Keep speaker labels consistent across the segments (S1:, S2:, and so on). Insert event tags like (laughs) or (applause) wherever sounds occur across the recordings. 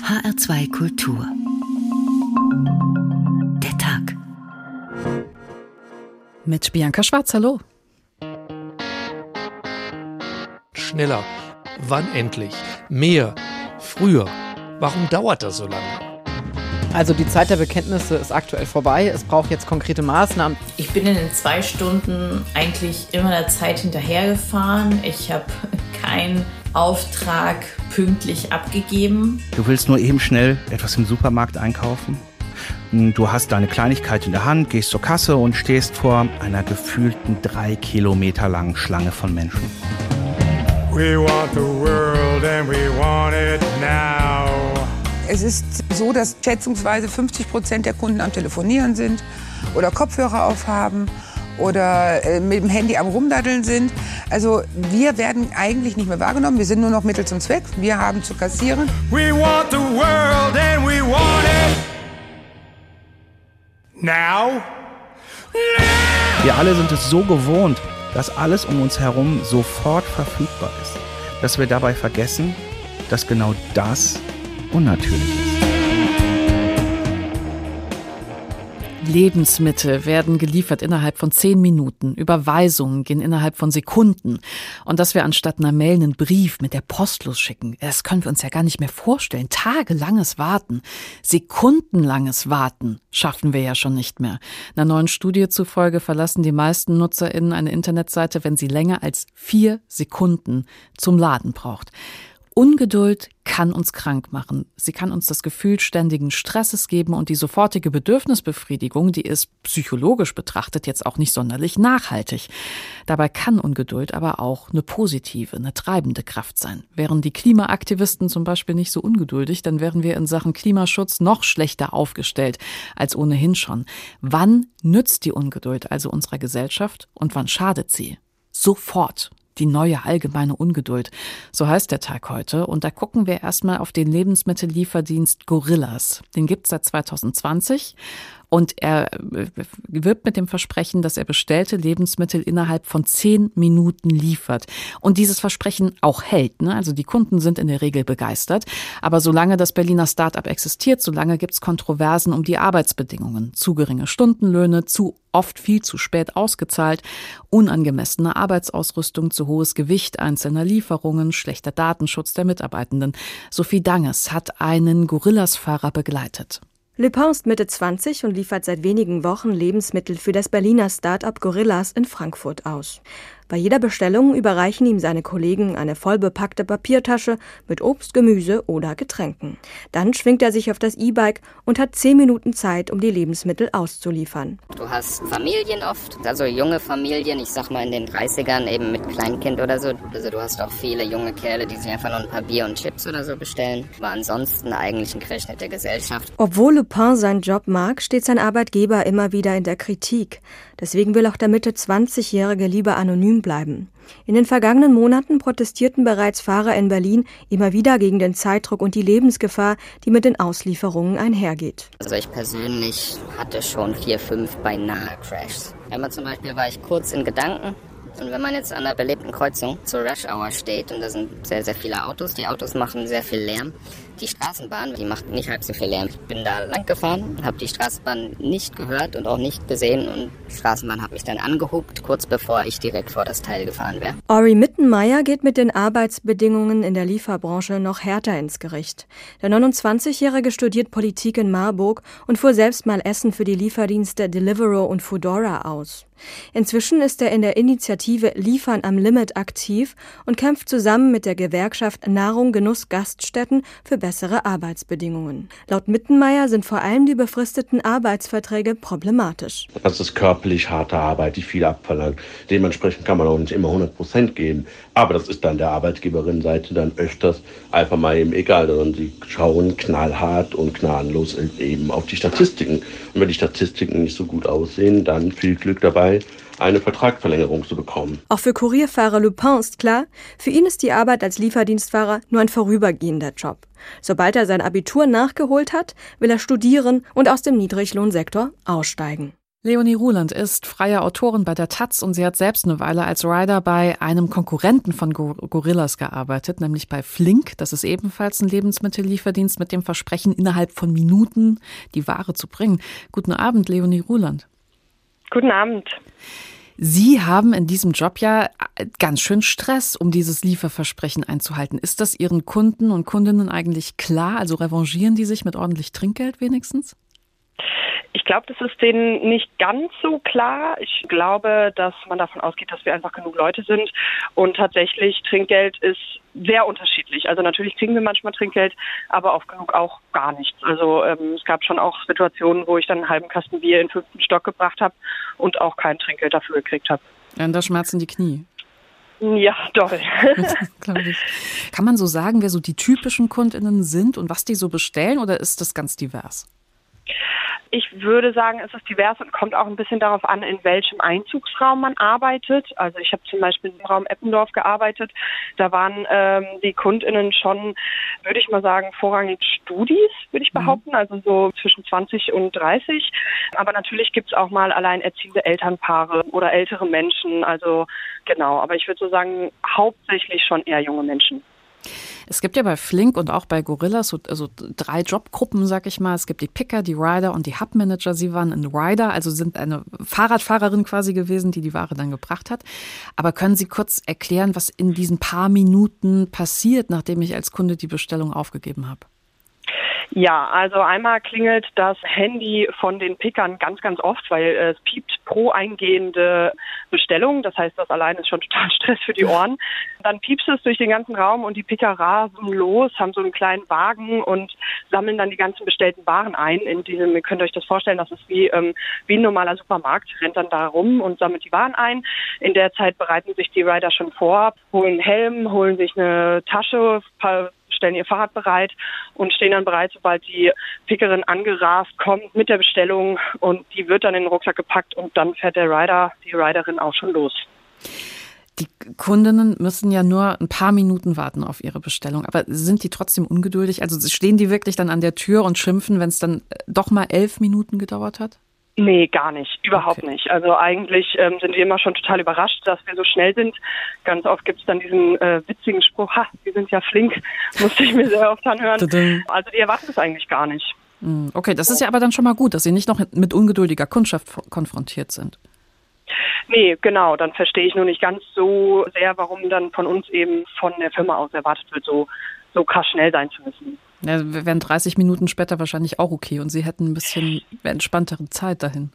S1: HR2 Kultur. Der Tag.
S2: Mit Bianca Schwarz, hallo.
S3: Schneller. Wann endlich? Mehr. Früher. Warum dauert das so lange?
S2: Also die Zeit der Bekenntnisse ist aktuell vorbei. Es braucht jetzt konkrete Maßnahmen.
S4: Ich bin in den zwei Stunden eigentlich immer der Zeit hinterhergefahren. Ich habe keinen Auftrag pünktlich abgegeben.
S5: Du willst nur eben schnell etwas im Supermarkt einkaufen? Du hast deine Kleinigkeit in der Hand, gehst zur Kasse und stehst vor einer gefühlten drei Kilometer langen Schlange von Menschen. We want the world and we
S6: want it now. Es ist so, dass schätzungsweise 50 Prozent der Kunden am Telefonieren sind oder Kopfhörer aufhaben oder äh, mit dem Handy am Rumdaddeln sind. Also wir werden eigentlich nicht mehr wahrgenommen. Wir sind nur noch Mittel zum Zweck. Wir haben zu kassieren. We want the world and we want it
S5: now. Wir alle sind es so gewohnt, dass alles um uns herum sofort verfügbar ist, dass wir dabei vergessen, dass genau das unnatürlich ist.
S2: Lebensmittel werden geliefert innerhalb von zehn Minuten. Überweisungen gehen innerhalb von Sekunden. Und dass wir anstatt einer Mail einen Brief mit der Post losschicken, das können wir uns ja gar nicht mehr vorstellen. Tagelanges Warten, sekundenlanges Warten schaffen wir ja schon nicht mehr. Einer neuen Studie zufolge verlassen die meisten NutzerInnen eine Internetseite, wenn sie länger als vier Sekunden zum Laden braucht. Ungeduld kann uns krank machen. Sie kann uns das Gefühl ständigen Stresses geben und die sofortige Bedürfnisbefriedigung, die ist psychologisch betrachtet jetzt auch nicht sonderlich nachhaltig. Dabei kann Ungeduld aber auch eine positive, eine treibende Kraft sein. Wären die Klimaaktivisten zum Beispiel nicht so ungeduldig, dann wären wir in Sachen Klimaschutz noch schlechter aufgestellt als ohnehin schon. Wann nützt die Ungeduld also unserer Gesellschaft und wann schadet sie? Sofort die neue allgemeine Ungeduld. So heißt der Tag heute. Und da gucken wir erstmal auf den Lebensmittellieferdienst Gorillas. Den gibt's seit 2020. Und er äh, wirbt mit dem Versprechen, dass er bestellte Lebensmittel innerhalb von zehn Minuten liefert. Und dieses Versprechen auch hält. Ne? Also die Kunden sind in der Regel begeistert. Aber solange das Berliner Start-up existiert, solange gibt's Kontroversen um die Arbeitsbedingungen. Zu geringe Stundenlöhne, zu oft viel zu spät ausgezahlt, unangemessene Arbeitsausrüstung, zu hohes Gewicht einzelner Lieferungen, schlechter Datenschutz der Mitarbeitenden. Sophie Danges hat einen Gorillas-Fahrer begleitet.
S7: Lupin ist Mitte 20 und liefert seit wenigen Wochen Lebensmittel für das Berliner Start-up Gorillas in Frankfurt aus. Bei jeder Bestellung überreichen ihm seine Kollegen eine vollbepackte Papiertasche mit Obst, Gemüse oder Getränken. Dann schwingt er sich auf das E-Bike und hat zehn Minuten Zeit, um die Lebensmittel auszuliefern.
S8: Du hast Familien oft, also junge Familien, ich sag mal in den 30ern eben mit Kleinkind oder so. Also du hast auch viele junge Kerle, die sich einfach nur ein paar Bier und Chips oder so bestellen. Aber ansonsten eigentlich ein Querschnitt der Gesellschaft.
S7: Obwohl Lupin seinen Job mag, steht sein Arbeitgeber immer wieder in der Kritik. Deswegen will auch der Mitte 20-Jährige lieber anonym bleiben. In den vergangenen Monaten protestierten bereits Fahrer in Berlin immer wieder gegen den Zeitdruck und die Lebensgefahr, die mit den Auslieferungen einhergeht.
S8: Also ich persönlich hatte schon vier, fünf beinahe Crashs. Einmal zum Beispiel war ich kurz in Gedanken, und wenn man jetzt an der belebten Kreuzung zur Rush Hour steht und da sind sehr, sehr viele Autos, die Autos machen sehr viel Lärm. Die Straßenbahn, die macht nicht halb so viel Lärm. Ich bin da lang gefahren, habe die Straßenbahn nicht gehört und auch nicht gesehen und die Straßenbahn hat mich dann angehupt, kurz bevor ich direkt vor das Teil gefahren wäre.
S7: Ori Mittenmeier geht mit den Arbeitsbedingungen in der Lieferbranche noch härter ins Gericht. Der 29-Jährige studiert Politik in Marburg und fuhr selbst mal Essen für die Lieferdienste Deliveroo und Foodora aus. Inzwischen ist er in der Initiative Liefern am Limit aktiv und kämpft zusammen mit der Gewerkschaft Nahrung Genuss Gaststätten für bessere Arbeitsbedingungen. Laut Mittenmeier sind vor allem die befristeten Arbeitsverträge problematisch.
S9: Das ist körperlich harte Arbeit, die viel abverlangt. Dementsprechend kann man auch nicht immer 100 Prozent geben. Aber das ist dann der Arbeitgeberin-Seite dann öfters einfach mal eben egal, sondern sie schauen knallhart und gnadenlos eben auf die Statistiken. Und wenn die Statistiken nicht so gut aussehen, dann viel Glück dabei, eine Vertragsverlängerung zu bekommen.
S7: Auch für Kurierfahrer Lupin ist klar, für ihn ist die Arbeit als Lieferdienstfahrer nur ein vorübergehender Job. Sobald er sein Abitur nachgeholt hat, will er studieren und aus dem Niedriglohnsektor aussteigen.
S2: Leonie Ruland ist freie Autorin bei der Taz und sie hat selbst eine Weile als Rider bei einem Konkurrenten von Gorillas gearbeitet, nämlich bei Flink. Das ist ebenfalls ein Lebensmittellieferdienst mit dem Versprechen, innerhalb von Minuten die Ware zu bringen. Guten Abend, Leonie Ruland.
S10: Guten Abend.
S2: Sie haben in diesem Job ja ganz schön Stress, um dieses Lieferversprechen einzuhalten. Ist das Ihren Kunden und Kundinnen eigentlich klar? Also revanchieren die sich mit ordentlich Trinkgeld wenigstens?
S10: Ich glaube, das ist denen nicht ganz so klar. Ich glaube, dass man davon ausgeht, dass wir einfach genug Leute sind. Und tatsächlich, Trinkgeld ist sehr unterschiedlich. Also natürlich kriegen wir manchmal Trinkgeld, aber oft genug auch gar nichts. Also ähm, es gab schon auch Situationen, wo ich dann einen halben Kasten Bier in den fünften Stock gebracht habe und auch kein Trinkgeld dafür gekriegt habe.
S2: Ja, und da schmerzen die Knie.
S10: Ja, doll. (laughs)
S2: Kann man so sagen, wer so die typischen KundInnen sind und was die so bestellen oder ist das ganz divers?
S10: Ich würde sagen, es ist divers und kommt auch ein bisschen darauf an, in welchem Einzugsraum man arbeitet. Also ich habe zum Beispiel im Raum Eppendorf gearbeitet. Da waren ähm, die KundInnen schon, würde ich mal sagen, vorrangig Studis, würde ich mhm. behaupten, also so zwischen 20 und 30. Aber natürlich gibt es auch mal alleinerziehende Elternpaare oder ältere Menschen. Also genau, aber ich würde so sagen, hauptsächlich schon eher junge Menschen.
S2: Es gibt ja bei Flink und auch bei Gorillas so also drei Jobgruppen, sag ich mal. Es gibt die Picker, die Rider und die Hubmanager. Sie waren ein Rider, also sind eine Fahrradfahrerin quasi gewesen, die die Ware dann gebracht hat. Aber können Sie kurz erklären, was in diesen paar Minuten passiert, nachdem ich als Kunde die Bestellung aufgegeben habe?
S10: Ja, also einmal klingelt das Handy von den Pickern ganz, ganz oft, weil es piept pro eingehende Bestellung. Das heißt, das allein ist schon total (laughs) Stress für die Ohren. Dann piepst es durch den ganzen Raum und die Picker rasen los, haben so einen kleinen Wagen und sammeln dann die ganzen bestellten Waren ein. In diesem, ihr könnt euch das vorstellen, das ist wie, ähm, wie ein normaler Supermarkt, rennt dann da rum und sammelt die Waren ein. In der Zeit bereiten sich die Rider schon vor, holen Helm, holen sich eine Tasche, paar stellen ihr Fahrrad bereit und stehen dann bereit, sobald die Pickerin angerast kommt mit der Bestellung und die wird dann in den Rucksack gepackt und dann fährt der Rider, die Riderin auch schon los.
S2: Die Kundinnen müssen ja nur ein paar Minuten warten auf ihre Bestellung. Aber sind die trotzdem ungeduldig? Also stehen die wirklich dann an der Tür und schimpfen, wenn es dann doch mal elf Minuten gedauert hat?
S10: Nee, gar nicht. Überhaupt okay. nicht. Also eigentlich ähm, sind wir immer schon total überrascht, dass wir so schnell sind. Ganz oft gibt es dann diesen äh, witzigen Spruch, ha, wir sind ja flink, (laughs) musste ich mir sehr oft anhören. Also die erwarten es eigentlich gar nicht.
S2: Hm, okay, das ist ja aber dann schon mal gut, dass Sie nicht noch mit ungeduldiger Kundschaft konfrontiert sind.
S10: Nee, genau. Dann verstehe ich nur nicht ganz so sehr, warum dann von uns eben von der Firma aus erwartet wird, so, so krass schnell sein zu müssen.
S2: Ja, wären 30 Minuten später wahrscheinlich auch okay und Sie hätten ein bisschen entspanntere Zeit dahin.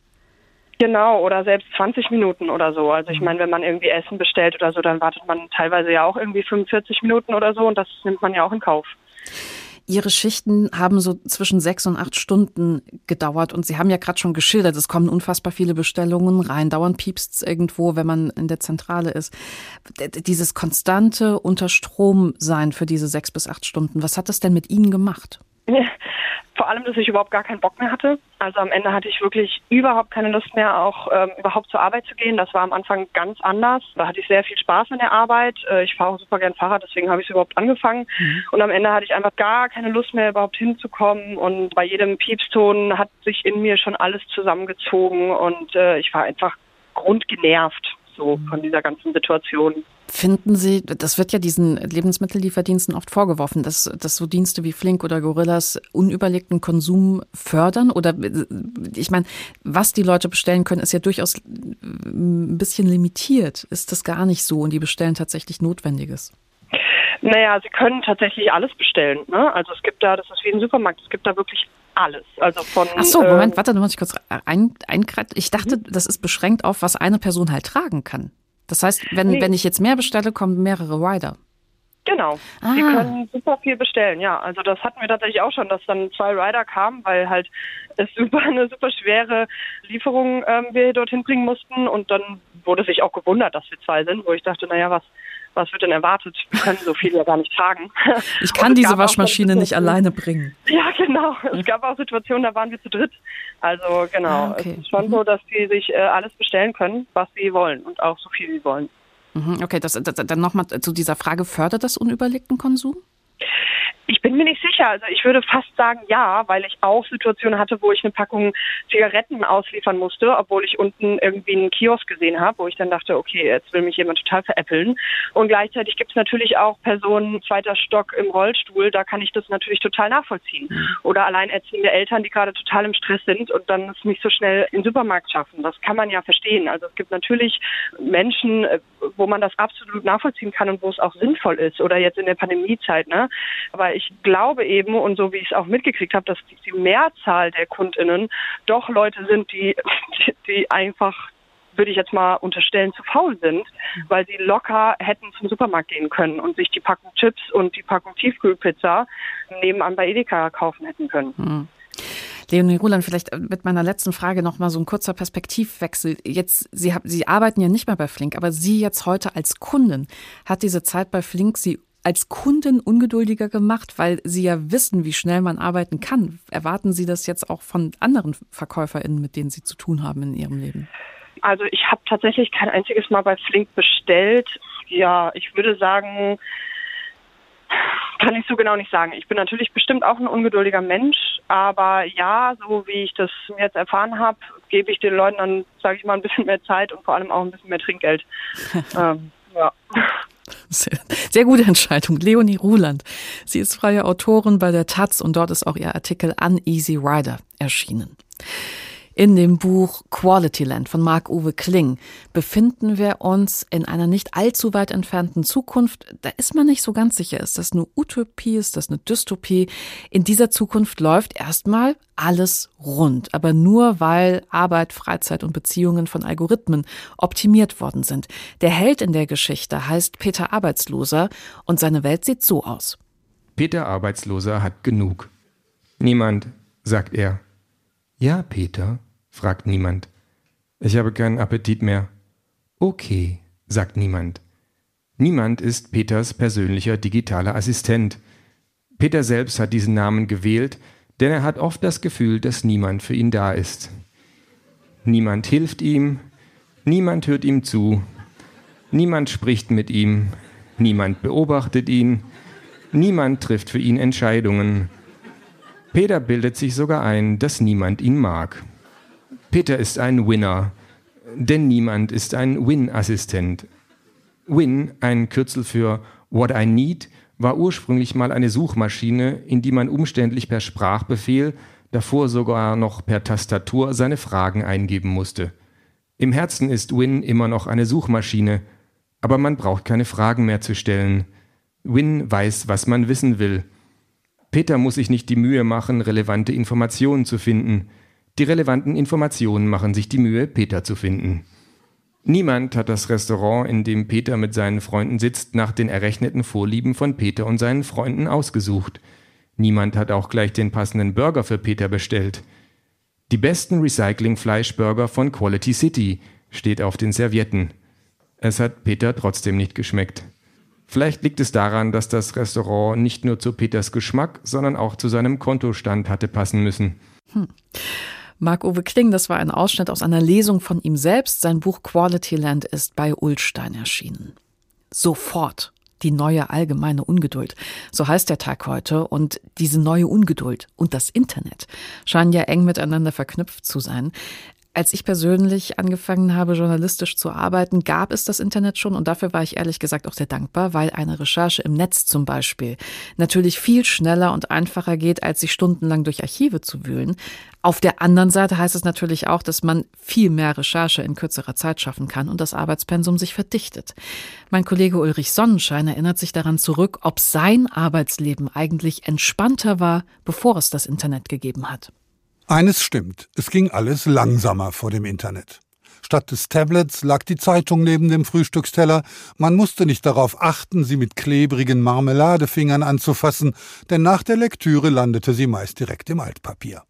S10: Genau, oder selbst 20 Minuten oder so. Also ich mhm. meine, wenn man irgendwie Essen bestellt oder so, dann wartet man teilweise ja auch irgendwie 45 Minuten oder so und das nimmt man ja auch in Kauf.
S2: Ihre Schichten haben so zwischen sechs und acht Stunden gedauert und Sie haben ja gerade schon geschildert, es kommen unfassbar viele Bestellungen rein, dauernd piepst irgendwo, wenn man in der Zentrale ist. Dieses konstante Unterstromsein für diese sechs bis acht Stunden, was hat das denn mit Ihnen gemacht? (laughs)
S10: Vor allem, dass ich überhaupt gar keinen Bock mehr hatte. Also am Ende hatte ich wirklich überhaupt keine Lust mehr, auch ähm, überhaupt zur Arbeit zu gehen. Das war am Anfang ganz anders. Da hatte ich sehr viel Spaß an der Arbeit. Äh, ich fahre auch super gern Fahrrad, deswegen habe ich es überhaupt angefangen. Mhm. Und am Ende hatte ich einfach gar keine Lust mehr, überhaupt hinzukommen. Und bei jedem Piepston hat sich in mir schon alles zusammengezogen und äh, ich war einfach grundgenervt so von dieser ganzen Situation.
S2: Finden Sie, das wird ja diesen Lebensmittellieferdiensten oft vorgeworfen, dass, dass so Dienste wie Flink oder Gorillas unüberlegten Konsum fördern? Oder ich meine, was die Leute bestellen können, ist ja durchaus ein bisschen limitiert. Ist das gar nicht so und die bestellen tatsächlich Notwendiges?
S10: Naja, sie können tatsächlich alles bestellen. Ne? Also es gibt da, das ist wie ein Supermarkt, es gibt da wirklich alles. Also von.
S2: Ach so, Moment, äh, warte, da muss ich kurz ein, ein, Ich dachte, mhm. das ist beschränkt auf, was eine Person halt tragen kann. Das heißt, wenn, nee. wenn ich jetzt mehr bestelle, kommen mehrere Rider.
S10: Genau. Ah. Die können super viel bestellen, ja. Also das hatten wir tatsächlich auch schon, dass dann zwei Rider kamen, weil halt es (laughs) super eine super schwere Lieferung ähm, wir dorthin bringen mussten und dann wurde sich auch gewundert, dass wir zwei sind, wo ich dachte, naja, was was wird denn erwartet? Wir können so viel ja gar nicht tragen. (laughs)
S2: Ich kann diese Waschmaschine nicht alleine bringen.
S10: Ja, genau. Es gab auch Situationen, da waren wir zu dritt. Also genau, ah, okay. es ist schon mhm. so, dass sie sich äh, alles bestellen können, was sie wollen und auch so viel sie wollen.
S2: Mhm, okay, das, das, dann nochmal zu dieser Frage, fördert das unüberlegten Konsum?
S10: Ich bin mir nicht sicher. Also ich würde fast sagen ja, weil ich auch Situationen hatte, wo ich eine Packung Zigaretten ausliefern musste, obwohl ich unten irgendwie einen Kiosk gesehen habe, wo ich dann dachte, okay, jetzt will mich jemand total veräppeln. Und gleichzeitig gibt es natürlich auch Personen zweiter Stock im Rollstuhl, da kann ich das natürlich total nachvollziehen. Mhm. Oder alleinerziehende Eltern, die gerade total im Stress sind und dann es nicht so schnell in den Supermarkt schaffen. Das kann man ja verstehen. Also es gibt natürlich Menschen, äh, wo man das absolut nachvollziehen kann und wo es auch sinnvoll ist. Oder jetzt in der Pandemiezeit, ne? Aber ich glaube eben, und so wie ich es auch mitgekriegt habe, dass die Mehrzahl der KundInnen doch Leute sind, die, (laughs) die einfach würde ich jetzt mal unterstellen, zu faul sind, weil sie locker hätten zum Supermarkt gehen können und sich die Packung Chips und die Packung Tiefkühlpizza nebenan bei Edeka kaufen hätten können. Hm.
S2: Leonie Ruland, vielleicht mit meiner letzten Frage noch mal so ein kurzer Perspektivwechsel. Jetzt, Sie, Sie arbeiten ja nicht mehr bei Flink, aber Sie jetzt heute als Kundin, hat diese Zeit bei Flink Sie als Kunden ungeduldiger gemacht, weil Sie ja wissen, wie schnell man arbeiten kann. Erwarten Sie das jetzt auch von anderen VerkäuferInnen, mit denen Sie zu tun haben in Ihrem Leben?
S10: Also ich habe tatsächlich kein einziges Mal bei Flink bestellt. Ja, ich würde sagen, kann ich so genau nicht sagen. Ich bin natürlich bestimmt auch ein ungeduldiger Mensch, aber ja, so wie ich das jetzt erfahren habe, gebe ich den Leuten dann, sage ich mal, ein bisschen mehr Zeit und vor allem auch ein bisschen mehr Trinkgeld. (laughs) ähm, ja.
S2: Sehr, sehr, gute Entscheidung. Leonie Ruland. Sie ist freie Autorin bei der Taz und dort ist auch ihr Artikel Uneasy Rider erschienen. In dem Buch Quality Land von Marc-Uwe Kling befinden wir uns in einer nicht allzu weit entfernten Zukunft. Da ist man nicht so ganz sicher, ist das eine Utopie, ist das eine Dystopie? In dieser Zukunft läuft erstmal alles rund, aber nur weil Arbeit, Freizeit und Beziehungen von Algorithmen optimiert worden sind. Der Held in der Geschichte heißt Peter Arbeitsloser und seine Welt sieht so aus.
S11: Peter Arbeitsloser hat genug. Niemand, sagt er. Ja, Peter, fragt niemand. Ich habe keinen Appetit mehr. Okay, sagt niemand. Niemand ist Peters persönlicher digitaler Assistent. Peter selbst hat diesen Namen gewählt, denn er hat oft das Gefühl, dass niemand für ihn da ist. Niemand hilft ihm, niemand hört ihm zu, niemand spricht mit ihm, niemand beobachtet ihn, niemand trifft für ihn Entscheidungen. Peter bildet sich sogar ein, dass niemand ihn mag. Peter ist ein Winner, denn niemand ist ein Win-Assistent. Win, ein Kürzel für What I Need, war ursprünglich mal eine Suchmaschine, in die man umständlich per Sprachbefehl, davor sogar noch per Tastatur seine Fragen eingeben musste. Im Herzen ist Win immer noch eine Suchmaschine, aber man braucht keine Fragen mehr zu stellen. Win weiß, was man wissen will. Peter muss sich nicht die Mühe machen, relevante Informationen zu finden. Die relevanten Informationen machen sich die Mühe, Peter zu finden. Niemand hat das Restaurant, in dem Peter mit seinen Freunden sitzt, nach den errechneten Vorlieben von Peter und seinen Freunden ausgesucht. Niemand hat auch gleich den passenden Burger für Peter bestellt. Die besten Recycling-Fleischburger von Quality City steht auf den Servietten. Es hat Peter trotzdem nicht geschmeckt. Vielleicht liegt es daran, dass das Restaurant nicht nur zu Peters Geschmack, sondern auch zu seinem Kontostand hatte passen müssen. Hm.
S2: Marc-Uwe Kling, das war ein Ausschnitt aus einer Lesung von ihm selbst. Sein Buch Quality Land ist bei Ulstein erschienen. Sofort die neue allgemeine Ungeduld. So heißt der Tag heute. Und diese neue Ungeduld und das Internet scheinen ja eng miteinander verknüpft zu sein. Als ich persönlich angefangen habe, journalistisch zu arbeiten, gab es das Internet schon und dafür war ich ehrlich gesagt auch sehr dankbar, weil eine Recherche im Netz zum Beispiel natürlich viel schneller und einfacher geht, als sich stundenlang durch Archive zu wühlen. Auf der anderen Seite heißt es natürlich auch, dass man viel mehr Recherche in kürzerer Zeit schaffen kann und das Arbeitspensum sich verdichtet. Mein Kollege Ulrich Sonnenschein erinnert sich daran zurück, ob sein Arbeitsleben eigentlich entspannter war, bevor es das Internet gegeben hat.
S12: Eines stimmt, es ging alles langsamer vor dem Internet. Statt des Tablets lag die Zeitung neben dem Frühstücksteller, man musste nicht darauf achten, sie mit klebrigen Marmeladefingern anzufassen, denn nach der Lektüre landete sie meist direkt im Altpapier.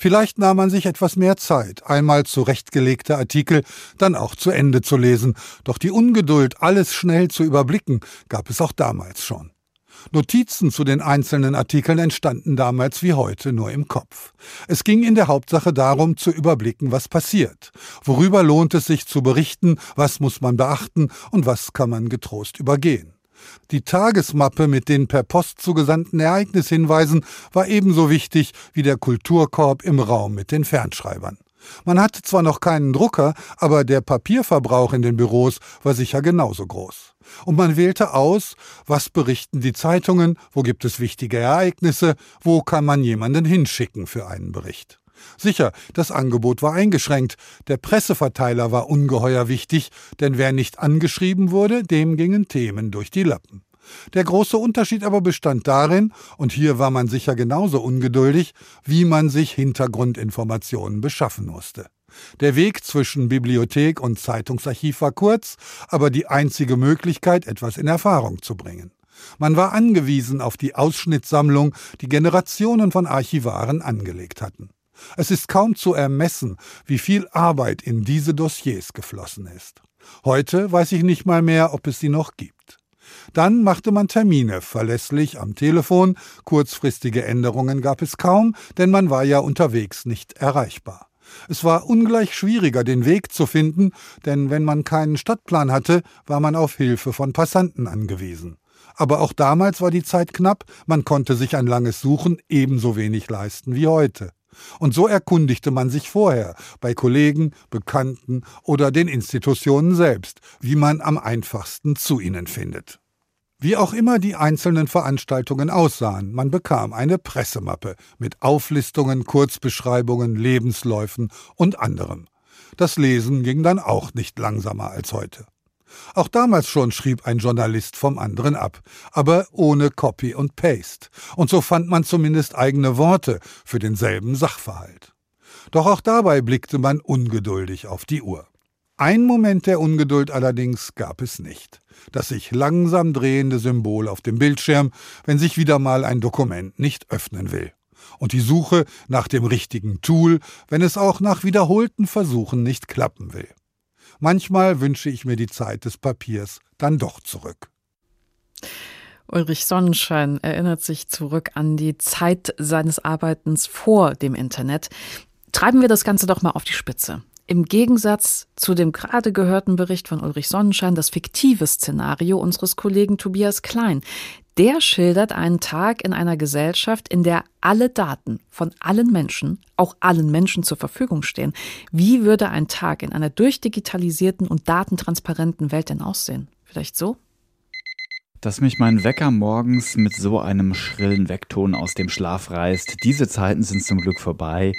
S12: Vielleicht nahm man sich etwas mehr Zeit, einmal zurechtgelegte Artikel dann auch zu Ende zu lesen, doch die Ungeduld, alles schnell zu überblicken, gab es auch damals schon. Notizen zu den einzelnen Artikeln entstanden damals wie heute nur im Kopf. Es ging in der Hauptsache darum, zu überblicken, was passiert. Worüber lohnt es sich zu berichten, was muss man beachten und was kann man getrost übergehen. Die Tagesmappe mit den per Post zugesandten Ereignishinweisen war ebenso wichtig wie der Kulturkorb im Raum mit den Fernschreibern. Man hatte zwar noch keinen Drucker, aber der Papierverbrauch in den Büros war sicher genauso groß. Und man wählte aus, was berichten die Zeitungen, wo gibt es wichtige Ereignisse, wo kann man jemanden hinschicken für einen Bericht. Sicher, das Angebot war eingeschränkt, der Presseverteiler war ungeheuer wichtig, denn wer nicht angeschrieben wurde, dem gingen Themen durch die Lappen. Der große Unterschied aber bestand darin, und hier war man sicher genauso ungeduldig, wie man sich Hintergrundinformationen beschaffen musste. Der Weg zwischen Bibliothek und Zeitungsarchiv war kurz, aber die einzige Möglichkeit, etwas in Erfahrung zu bringen. Man war angewiesen auf die Ausschnittsammlung, die Generationen von Archivaren angelegt hatten. Es ist kaum zu ermessen, wie viel Arbeit in diese Dossiers geflossen ist. Heute weiß ich nicht mal mehr, ob es sie noch gibt. Dann machte man Termine, verlässlich am Telefon, kurzfristige Änderungen gab es kaum, denn man war ja unterwegs nicht erreichbar. Es war ungleich schwieriger, den Weg zu finden, denn wenn man keinen Stadtplan hatte, war man auf Hilfe von Passanten angewiesen. Aber auch damals war die Zeit knapp, man konnte sich ein langes Suchen ebenso wenig leisten wie heute. Und so erkundigte man sich vorher bei Kollegen, Bekannten oder den Institutionen selbst, wie man am einfachsten zu ihnen findet. Wie auch immer die einzelnen Veranstaltungen aussahen, man bekam eine Pressemappe mit Auflistungen, Kurzbeschreibungen, Lebensläufen und anderem. Das Lesen ging dann auch nicht langsamer als heute. Auch damals schon schrieb ein Journalist vom anderen ab, aber ohne Copy und Paste. Und so fand man zumindest eigene Worte für denselben Sachverhalt. Doch auch dabei blickte man ungeduldig auf die Uhr. Ein Moment der Ungeduld allerdings gab es nicht. Das sich langsam drehende Symbol auf dem Bildschirm, wenn sich wieder mal ein Dokument nicht öffnen will. Und die Suche nach dem richtigen Tool, wenn es auch nach wiederholten Versuchen nicht klappen will. Manchmal wünsche ich mir die Zeit des Papiers dann doch zurück.
S2: Ulrich Sonnenschein erinnert sich zurück an die Zeit seines Arbeitens vor dem Internet. Treiben wir das Ganze doch mal auf die Spitze. Im Gegensatz zu dem gerade gehörten Bericht von Ulrich Sonnenschein das fiktive Szenario unseres Kollegen Tobias Klein. Der schildert einen Tag in einer Gesellschaft, in der alle Daten von allen Menschen, auch allen Menschen zur Verfügung stehen. Wie würde ein Tag in einer durchdigitalisierten und datentransparenten Welt denn aussehen? Vielleicht so?
S13: dass mich mein Wecker morgens mit so einem schrillen Weckton aus dem Schlaf reißt. Diese Zeiten sind zum Glück vorbei.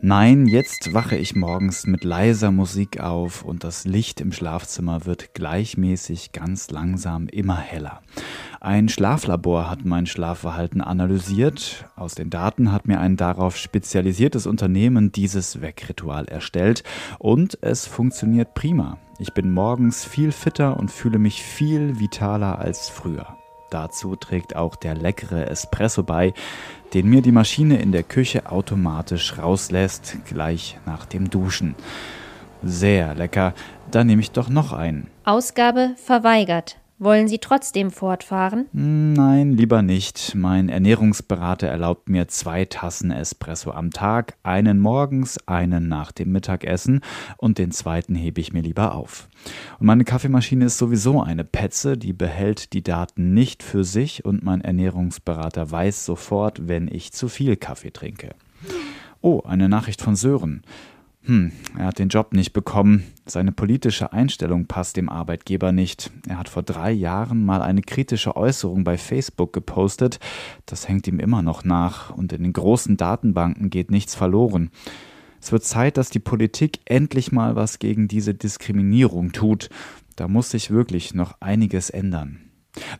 S13: Nein, jetzt wache ich morgens mit leiser Musik auf und das Licht im Schlafzimmer wird gleichmäßig ganz langsam immer heller. Ein Schlaflabor hat mein Schlafverhalten analysiert. Aus den Daten hat mir ein darauf spezialisiertes Unternehmen dieses Weckritual erstellt und es funktioniert prima. Ich bin morgens viel fitter und fühle mich viel vitaler als früher. Dazu trägt auch der leckere Espresso bei, den mir die Maschine in der Küche automatisch rauslässt, gleich nach dem Duschen. Sehr lecker, da nehme ich doch noch einen.
S14: Ausgabe verweigert. Wollen Sie trotzdem fortfahren?
S13: Nein, lieber nicht. Mein Ernährungsberater erlaubt mir zwei Tassen Espresso am Tag, einen morgens, einen nach dem Mittagessen und den zweiten hebe ich mir lieber auf. Und meine Kaffeemaschine ist sowieso eine Petze, die behält die Daten nicht für sich und mein Ernährungsberater weiß sofort, wenn ich zu viel Kaffee trinke. Oh, eine Nachricht von Sören. Hm, er hat den Job nicht bekommen. Seine politische Einstellung passt dem Arbeitgeber nicht. Er hat vor drei Jahren mal eine kritische Äußerung bei Facebook gepostet. Das hängt ihm immer noch nach und in den großen Datenbanken geht nichts verloren. Es wird Zeit, dass die Politik endlich mal was gegen diese Diskriminierung tut. Da muss sich wirklich noch einiges ändern.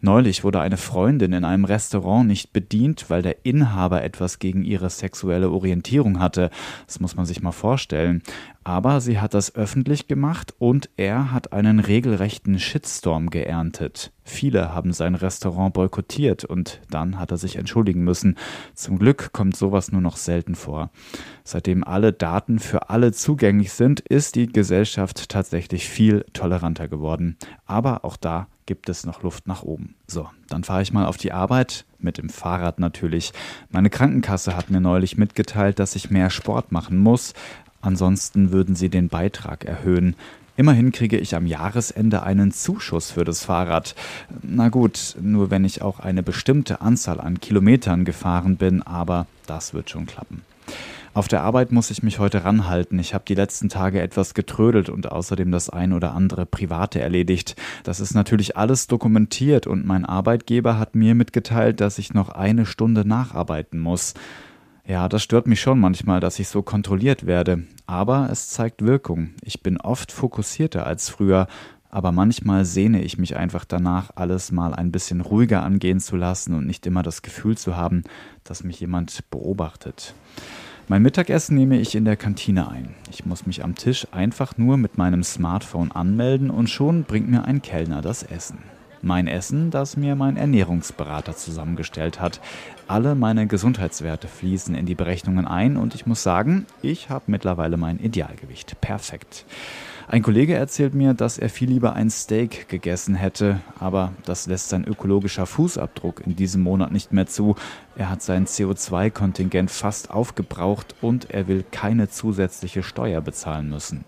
S13: Neulich wurde eine Freundin in einem Restaurant nicht bedient, weil der Inhaber etwas gegen ihre sexuelle Orientierung hatte. Das muss man sich mal vorstellen. Aber sie hat das öffentlich gemacht und er hat einen regelrechten Shitstorm geerntet. Viele haben sein Restaurant boykottiert und dann hat er sich entschuldigen müssen. Zum Glück kommt sowas nur noch selten vor. Seitdem alle Daten für alle zugänglich sind, ist die Gesellschaft tatsächlich viel toleranter geworden. Aber auch da gibt es noch Luft nach oben. So, dann fahre ich mal auf die Arbeit, mit dem Fahrrad natürlich. Meine Krankenkasse hat mir neulich mitgeteilt, dass ich mehr Sport machen muss. Ansonsten würden sie den Beitrag erhöhen. Immerhin kriege ich am Jahresende einen Zuschuss für das Fahrrad. Na gut, nur wenn ich auch eine bestimmte Anzahl an Kilometern gefahren bin, aber das wird schon klappen. Auf der Arbeit muss ich mich heute ranhalten. Ich habe die letzten Tage etwas getrödelt und außerdem das ein oder andere Private erledigt. Das ist natürlich alles dokumentiert und mein Arbeitgeber hat mir mitgeteilt, dass ich noch eine Stunde nacharbeiten muss. Ja, das stört mich schon manchmal, dass ich so kontrolliert werde. Aber es zeigt Wirkung. Ich bin oft fokussierter als früher, aber manchmal sehne ich mich einfach danach, alles mal ein bisschen ruhiger angehen zu lassen und nicht immer das Gefühl zu haben, dass mich jemand beobachtet. Mein Mittagessen nehme ich in der Kantine ein. Ich muss mich am Tisch einfach nur mit meinem Smartphone anmelden und schon bringt mir ein Kellner das Essen. Mein Essen, das mir mein Ernährungsberater zusammengestellt hat. Alle meine Gesundheitswerte fließen in die Berechnungen ein und ich muss sagen, ich habe mittlerweile mein Idealgewicht. Perfekt. Ein Kollege erzählt mir, dass er viel lieber ein Steak gegessen hätte, aber das lässt sein ökologischer Fußabdruck in diesem Monat nicht mehr zu. Er hat sein CO2-Kontingent fast aufgebraucht und er will keine zusätzliche Steuer bezahlen müssen.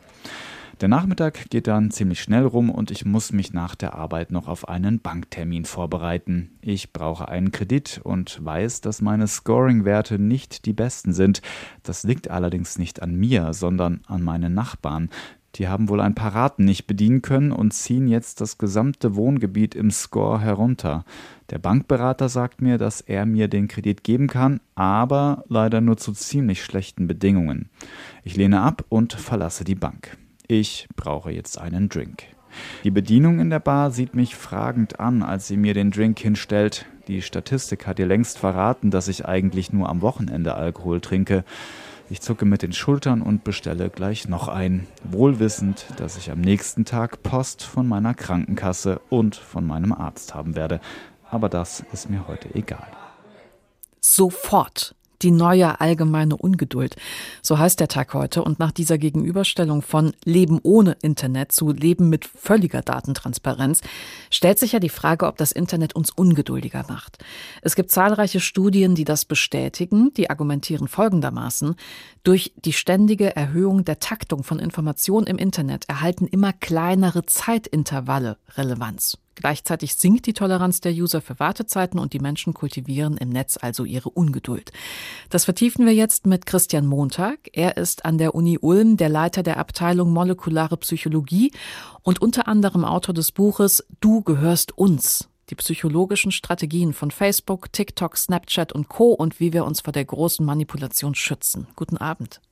S13: Der Nachmittag geht dann ziemlich schnell rum und ich muss mich nach der Arbeit noch auf einen Banktermin vorbereiten. Ich brauche einen Kredit und weiß, dass meine Scoring-Werte nicht die besten sind. Das liegt allerdings nicht an mir, sondern an meinen Nachbarn. Die haben wohl ein paar Raten nicht bedienen können und ziehen jetzt das gesamte Wohngebiet im Score herunter. Der Bankberater sagt mir, dass er mir den Kredit geben kann, aber leider nur zu ziemlich schlechten Bedingungen. Ich lehne ab und verlasse die Bank. Ich brauche jetzt einen Drink. Die Bedienung in der Bar sieht mich fragend an, als sie mir den Drink hinstellt. Die Statistik hat ihr längst verraten, dass ich eigentlich nur am Wochenende Alkohol trinke. Ich zucke mit den Schultern und bestelle gleich noch ein, wohlwissend, dass ich am nächsten Tag Post von meiner Krankenkasse und von meinem Arzt haben werde. Aber das ist mir heute egal.
S2: Sofort die neue allgemeine Ungeduld. So heißt der Tag heute. Und nach dieser Gegenüberstellung von Leben ohne Internet zu Leben mit völliger Datentransparenz stellt sich ja die Frage, ob das Internet uns ungeduldiger macht. Es gibt zahlreiche Studien, die das bestätigen. Die argumentieren folgendermaßen. Durch die ständige Erhöhung der Taktung von Informationen im Internet erhalten immer kleinere Zeitintervalle Relevanz. Gleichzeitig sinkt die Toleranz der User für Wartezeiten und die Menschen kultivieren im Netz also ihre Ungeduld. Das vertiefen wir jetzt mit Christian Montag. Er ist an der Uni Ulm der Leiter der Abteilung Molekulare Psychologie und unter anderem Autor des Buches Du gehörst uns. Die psychologischen Strategien von Facebook, TikTok, Snapchat und Co. und wie wir uns vor der großen Manipulation schützen. Guten Abend.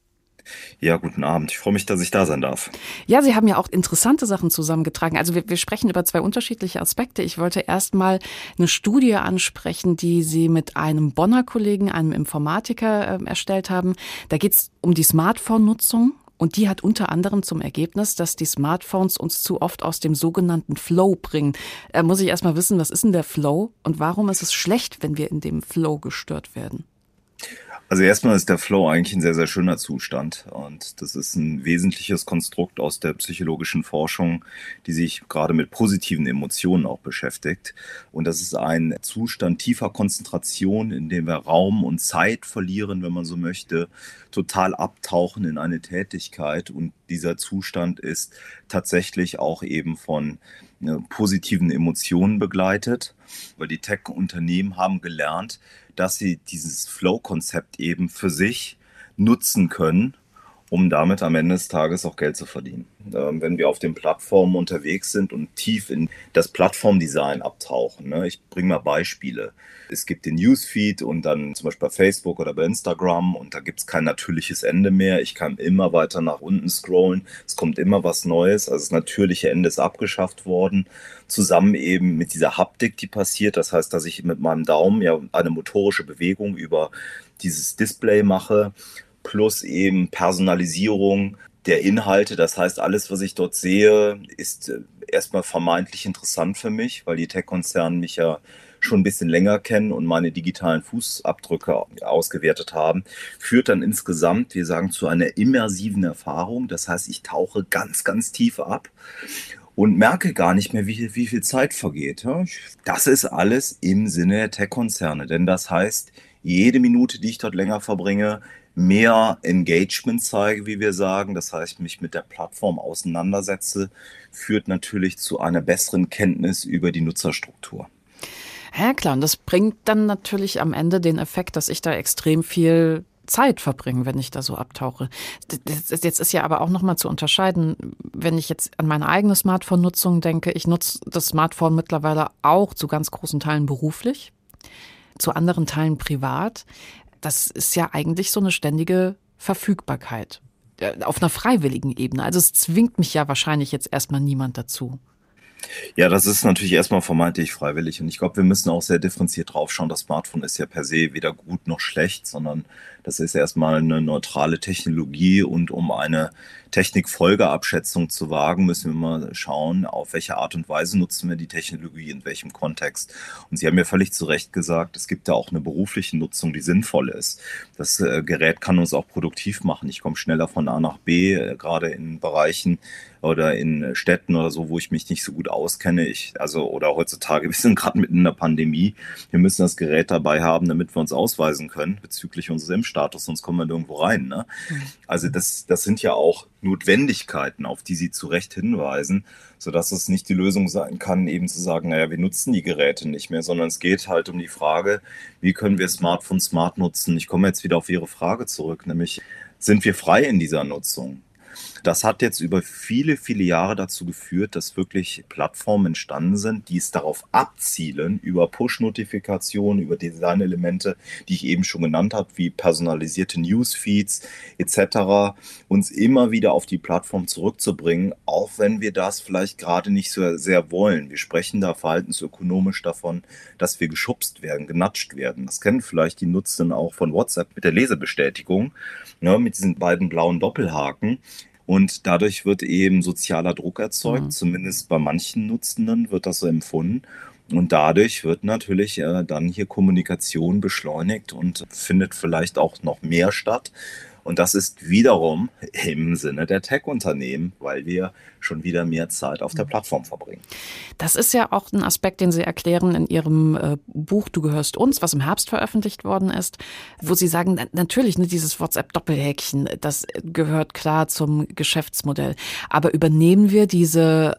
S15: Ja, guten Abend. Ich freue mich, dass ich da sein darf.
S2: Ja, Sie haben ja auch interessante Sachen zusammengetragen. Also wir, wir sprechen über zwei unterschiedliche Aspekte. Ich wollte erst mal eine Studie ansprechen, die Sie mit einem Bonner Kollegen, einem Informatiker äh, erstellt haben. Da geht es um die Smartphone-Nutzung. Und die hat unter anderem zum Ergebnis, dass die Smartphones uns zu oft aus dem sogenannten Flow bringen. Äh, muss ich erst mal wissen, was ist denn der Flow und warum ist es schlecht, wenn wir in dem Flow gestört werden?
S15: Also erstmal ist der Flow eigentlich ein sehr, sehr schöner Zustand. Und das ist ein wesentliches Konstrukt aus der psychologischen Forschung, die sich gerade mit positiven Emotionen auch beschäftigt. Und das ist ein Zustand tiefer Konzentration, in dem wir Raum und Zeit verlieren, wenn man so möchte, total abtauchen in eine Tätigkeit. Und dieser Zustand ist tatsächlich auch eben von äh, positiven Emotionen begleitet, weil die Tech-Unternehmen haben gelernt, dass sie dieses Flow-Konzept eben für sich nutzen können, um damit am Ende des Tages auch Geld zu verdienen. Ähm, wenn wir auf den Plattformen unterwegs sind und tief in das Plattformdesign abtauchen. Ne? Ich bringe mal Beispiele. Es gibt den Newsfeed und dann zum Beispiel bei Facebook oder bei Instagram und da gibt es kein natürliches Ende mehr. Ich kann immer weiter nach unten scrollen. Es kommt immer was Neues. Also das natürliche Ende ist abgeschafft worden. Zusammen eben mit dieser Haptik, die passiert. Das heißt, dass ich mit meinem Daumen ja eine motorische Bewegung über dieses Display mache plus eben Personalisierung der Inhalte. Das heißt, alles, was ich dort sehe, ist äh, erstmal vermeintlich interessant für mich, weil die Tech-Konzerne mich ja schon ein bisschen länger kennen und meine digitalen Fußabdrücke ausgewertet haben, führt dann insgesamt, wir sagen, zu einer immersiven Erfahrung. Das heißt, ich tauche ganz, ganz tief ab und merke gar nicht mehr, wie, wie viel Zeit vergeht. Das ist alles im Sinne der Tech-Konzerne, denn das heißt, jede Minute, die ich dort länger verbringe, mehr Engagement zeige, wie wir sagen, das heißt, mich mit der Plattform auseinandersetze, führt natürlich zu einer besseren Kenntnis über die Nutzerstruktur.
S2: Ja, klar, und das bringt dann natürlich am Ende den Effekt, dass ich da extrem viel Zeit verbringen, wenn ich da so abtauche. Jetzt ist ja aber auch nochmal zu unterscheiden, wenn ich jetzt an meine eigene Smartphone-Nutzung denke, ich nutze das Smartphone mittlerweile auch zu ganz großen Teilen beruflich, zu anderen Teilen privat. Das ist ja eigentlich so eine ständige Verfügbarkeit äh, auf einer freiwilligen Ebene. Also es zwingt mich ja wahrscheinlich jetzt erstmal niemand dazu.
S15: Ja, das ist natürlich erstmal vermeintlich freiwillig und ich glaube, wir müssen auch sehr differenziert draufschauen. Das Smartphone ist ja per se weder gut noch schlecht, sondern das ist erstmal eine neutrale Technologie und um eine Technikfolgeabschätzung zu wagen, müssen wir mal schauen, auf welche Art und Weise nutzen wir die Technologie, in welchem Kontext. Und Sie haben ja völlig zu Recht gesagt, es gibt ja auch eine berufliche Nutzung, die sinnvoll ist. Das äh, Gerät kann uns auch produktiv machen. Ich komme schneller von A nach B, äh, gerade in Bereichen, oder in Städten oder so, wo ich mich nicht so gut auskenne. Ich, also, oder heutzutage, (laughs) wir sind gerade mitten in der Pandemie. Wir müssen das Gerät dabei haben, damit wir uns ausweisen können bezüglich unseres Impfstatus, sonst kommen wir nirgendwo rein. Ne? Also das, das sind ja auch Notwendigkeiten, auf die Sie zu Recht hinweisen, sodass es nicht die Lösung sein kann, eben zu sagen, naja, wir nutzen die Geräte nicht mehr, sondern es geht halt um die Frage, wie können wir Smartphones smart nutzen? Ich komme jetzt wieder auf Ihre Frage zurück, nämlich sind wir frei in dieser Nutzung? Das hat jetzt über viele, viele Jahre dazu geführt, dass wirklich Plattformen entstanden sind, die es darauf abzielen, über Push-Notifikationen, über Designelemente, die ich eben schon genannt habe, wie personalisierte Newsfeeds etc., uns immer wieder auf die Plattform zurückzubringen, auch wenn wir das vielleicht gerade nicht so sehr wollen. Wir sprechen da verhaltensökonomisch davon, dass wir geschubst werden, genatscht werden. Das kennen vielleicht die Nutzenden auch von WhatsApp mit der Lesebestätigung, ne, mit diesen beiden blauen Doppelhaken. Und dadurch wird eben sozialer Druck erzeugt, mhm. zumindest bei manchen Nutzenden wird das so empfunden. Und dadurch wird natürlich äh, dann hier Kommunikation beschleunigt und findet vielleicht auch noch mehr statt. Und das ist wiederum im Sinne der Tech-Unternehmen, weil wir schon wieder mehr Zeit auf der mhm. Plattform verbringen.
S2: Das ist ja auch ein Aspekt, den Sie erklären in Ihrem äh, Buch Du gehörst uns, was im Herbst veröffentlicht worden ist, wo Sie sagen, natürlich, ne, dieses WhatsApp-Doppelhäkchen, das gehört klar zum Geschäftsmodell. Aber übernehmen wir diese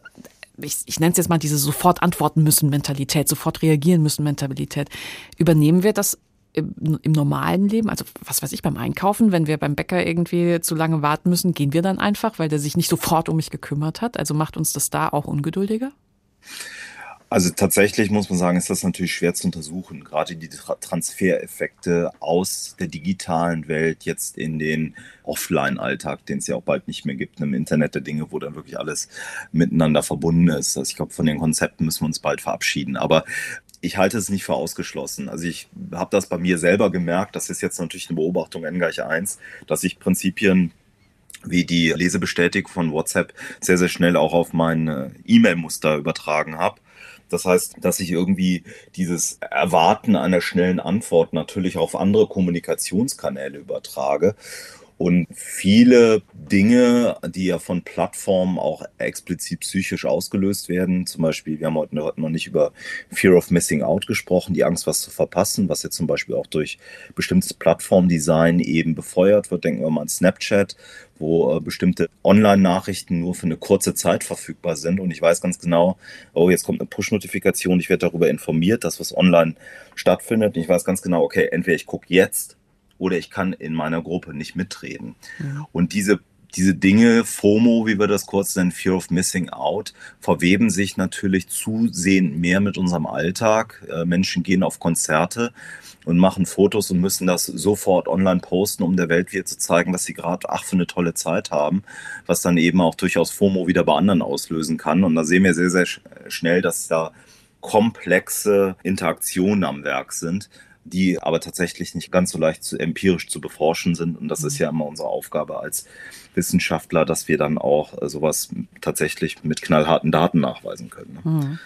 S2: ich, ich nenne es jetzt mal diese sofort antworten müssen Mentalität, sofort reagieren müssen Mentalität. Übernehmen wir das im, normalen Leben, also was weiß ich, beim Einkaufen, wenn wir beim Bäcker irgendwie zu lange warten müssen, gehen wir dann einfach, weil der sich nicht sofort um mich gekümmert hat? Also macht uns das da auch ungeduldiger?
S15: Also tatsächlich muss man sagen, ist das natürlich schwer zu untersuchen. Gerade die Transfereffekte aus der digitalen Welt jetzt in den Offline-Alltag, den es ja auch bald nicht mehr gibt, im Internet der Dinge, wo dann wirklich alles miteinander verbunden ist. Also ich glaube, von den Konzepten müssen wir uns bald verabschieden. Aber ich halte es nicht für ausgeschlossen. Also ich habe das bei mir selber gemerkt, das ist jetzt natürlich eine Beobachtung N gleich 1, dass ich Prinzipien wie die Lesebestätigung von WhatsApp sehr, sehr schnell auch auf mein äh, E-Mail-Muster übertragen habe. Das heißt, dass ich irgendwie dieses Erwarten einer schnellen Antwort natürlich auf andere Kommunikationskanäle übertrage. Und viele Dinge, die ja von Plattformen auch explizit psychisch ausgelöst werden, zum Beispiel, wir haben heute noch nicht über Fear of Missing Out gesprochen, die Angst, was zu verpassen, was jetzt zum Beispiel auch durch bestimmtes Plattformdesign eben befeuert wird. Denken wir mal an Snapchat, wo äh, bestimmte Online-Nachrichten nur für eine kurze Zeit verfügbar sind. Und ich weiß ganz genau, oh, jetzt kommt eine Push-Notifikation, ich werde darüber informiert, dass was online stattfindet. Und ich weiß ganz genau, okay, entweder ich gucke jetzt oder ich kann in meiner Gruppe nicht mitreden. Ja. Und diese diese Dinge, FOMO, wie wir das kurz nennen, Fear of Missing Out, verweben sich natürlich zusehend mehr mit unserem Alltag. Äh, Menschen gehen auf Konzerte und machen Fotos und müssen das sofort online posten, um der Welt wieder zu zeigen, was sie gerade, ach, für eine tolle Zeit haben, was dann eben auch durchaus FOMO wieder bei anderen auslösen kann. Und da sehen wir sehr, sehr schnell, dass da komplexe Interaktionen am Werk sind die aber tatsächlich nicht ganz so leicht zu, empirisch zu beforschen sind. Und das ist ja immer unsere Aufgabe als Wissenschaftler, dass wir dann auch äh, sowas tatsächlich mit knallharten Daten nachweisen können. Ne?
S2: Hm.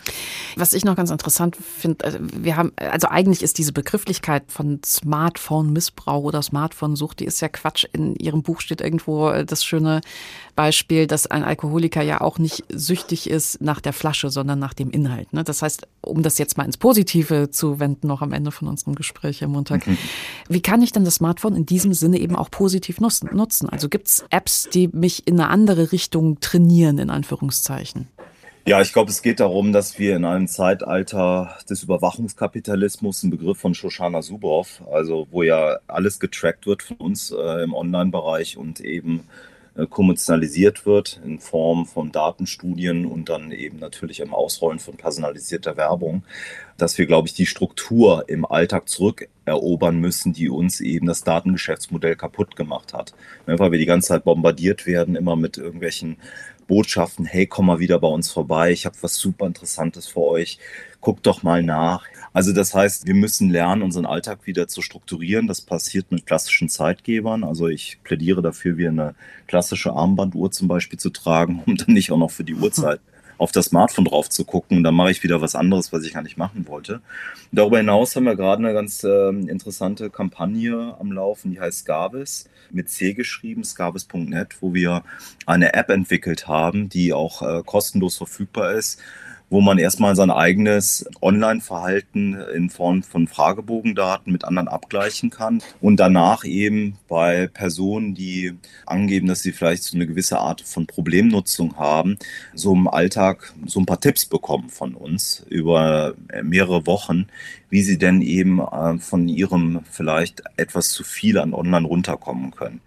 S2: Was ich noch ganz interessant finde, äh, wir haben, also eigentlich ist diese Begrifflichkeit von Smartphone-Missbrauch oder Smartphone-Sucht, die ist ja Quatsch. In Ihrem Buch steht irgendwo äh, das schöne Beispiel, dass ein Alkoholiker ja auch nicht süchtig ist nach der Flasche, sondern nach dem Inhalt. Ne? Das heißt, um das jetzt mal ins Positive zu wenden, noch am Ende von unserem Gespräch, Herr Montag. Mhm. Wie kann ich denn das Smartphone in diesem Sinne eben auch positiv nutzen? Also gibt es Apps, die mich in eine andere Richtung trainieren, in Anführungszeichen?
S15: Ja, ich glaube, es geht darum, dass wir in einem Zeitalter des Überwachungskapitalismus, ein Begriff von Shoshana Zuboff, also wo ja alles getrackt wird von uns äh, im Online-Bereich und eben kommerzialisiert wird in Form von Datenstudien und dann eben natürlich im Ausrollen von personalisierter Werbung, dass wir, glaube ich, die Struktur im Alltag zurückerobern müssen, die uns eben das Datengeschäftsmodell kaputt gemacht hat. Ne, weil wir die ganze Zeit bombardiert werden, immer mit irgendwelchen Botschaften, hey, komm mal wieder bei uns vorbei, ich habe was super Interessantes für euch, guckt doch mal nach. Also das heißt, wir müssen lernen, unseren Alltag wieder zu strukturieren. Das passiert mit klassischen Zeitgebern. Also ich plädiere dafür, wie eine klassische Armbanduhr zum Beispiel zu tragen, (laughs) um dann nicht auch noch für die Uhrzeit (laughs) auf das Smartphone drauf zu gucken. Und dann mache ich wieder was anderes, was ich gar nicht machen wollte. Darüber hinaus haben wir gerade eine ganz äh, interessante Kampagne am Laufen, die heißt Scavis, mit C geschrieben, scavis.net, wo wir eine App entwickelt haben, die auch äh, kostenlos verfügbar ist, wo man erstmal sein eigenes Online-Verhalten in Form von Fragebogendaten mit anderen abgleichen kann und danach eben bei Personen, die angeben, dass sie vielleicht so eine gewisse Art von Problemnutzung haben, so im Alltag so ein paar Tipps bekommen von uns über mehrere Wochen, wie sie denn eben äh, von ihrem vielleicht etwas zu viel an Online runterkommen können.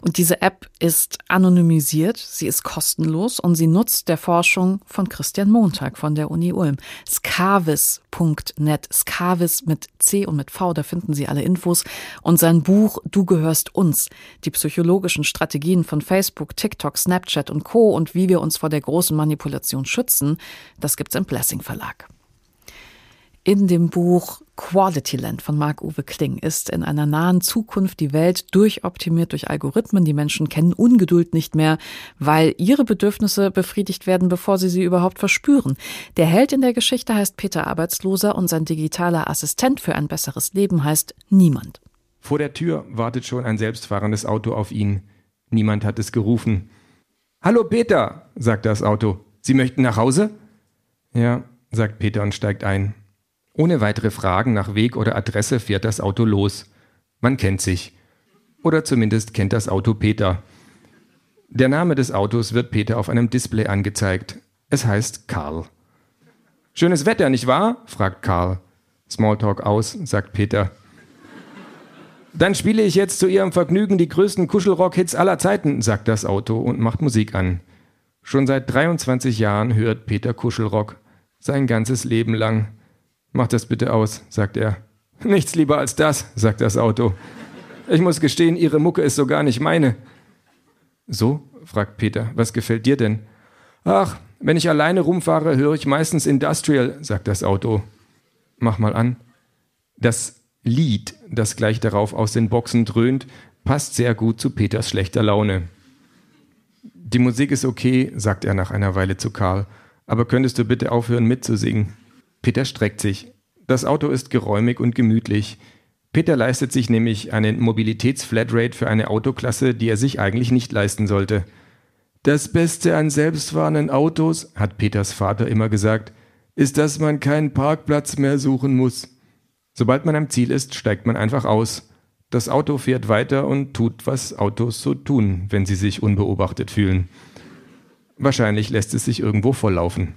S2: Und diese App ist anonymisiert, sie ist kostenlos und sie nutzt der Forschung von Christian Montag von der Uni Ulm. Skavis.net, Skavis mit C und mit V, da finden Sie alle Infos. Und sein Buch Du gehörst uns, die psychologischen Strategien von Facebook, TikTok, Snapchat und Co. und wie wir uns vor der großen Manipulation schützen, das gibt's im Blessing Verlag. In dem Buch Quality Land von Marc-Uwe Kling ist in einer nahen Zukunft die Welt durchoptimiert durch Algorithmen. Die Menschen kennen Ungeduld nicht mehr, weil ihre Bedürfnisse befriedigt werden, bevor sie sie überhaupt verspüren. Der Held in der Geschichte heißt Peter Arbeitsloser und sein digitaler Assistent für ein besseres Leben heißt Niemand.
S11: Vor der Tür wartet schon ein selbstfahrendes Auto auf ihn. Niemand hat es gerufen. Hallo Peter, sagt das Auto. Sie möchten nach Hause? Ja, sagt Peter und steigt ein. Ohne weitere Fragen nach Weg oder Adresse fährt das Auto los. Man kennt sich. Oder zumindest kennt das Auto Peter. Der Name des Autos wird Peter auf einem Display angezeigt. Es heißt Karl. Schönes Wetter, nicht wahr? fragt Karl. Smalltalk aus, sagt Peter. Dann spiele ich jetzt zu Ihrem Vergnügen die größten Kuschelrock-Hits aller Zeiten, sagt das Auto und macht Musik an. Schon seit 23 Jahren hört Peter Kuschelrock. Sein ganzes Leben lang. Mach das bitte aus, sagt er. Nichts lieber als das, sagt das Auto. Ich muss gestehen, Ihre Mucke ist so gar nicht meine. So? fragt Peter. Was gefällt dir denn? Ach, wenn ich alleine rumfahre, höre ich meistens Industrial, sagt das Auto. Mach mal an. Das Lied, das gleich darauf aus den Boxen dröhnt, passt sehr gut zu Peters schlechter Laune. Die Musik ist okay, sagt er nach einer Weile zu Karl, aber könntest du bitte aufhören mitzusingen? Peter streckt sich. Das Auto ist geräumig und gemütlich. Peter leistet sich nämlich eine Mobilitätsflatrate für eine Autoklasse, die er sich eigentlich nicht leisten sollte. Das Beste an selbstfahrenden Autos, hat Peters Vater immer gesagt, ist, dass man keinen Parkplatz mehr suchen muss. Sobald man am Ziel ist, steigt man einfach aus. Das Auto fährt weiter und tut, was Autos so tun, wenn sie sich unbeobachtet fühlen. Wahrscheinlich lässt es sich irgendwo volllaufen.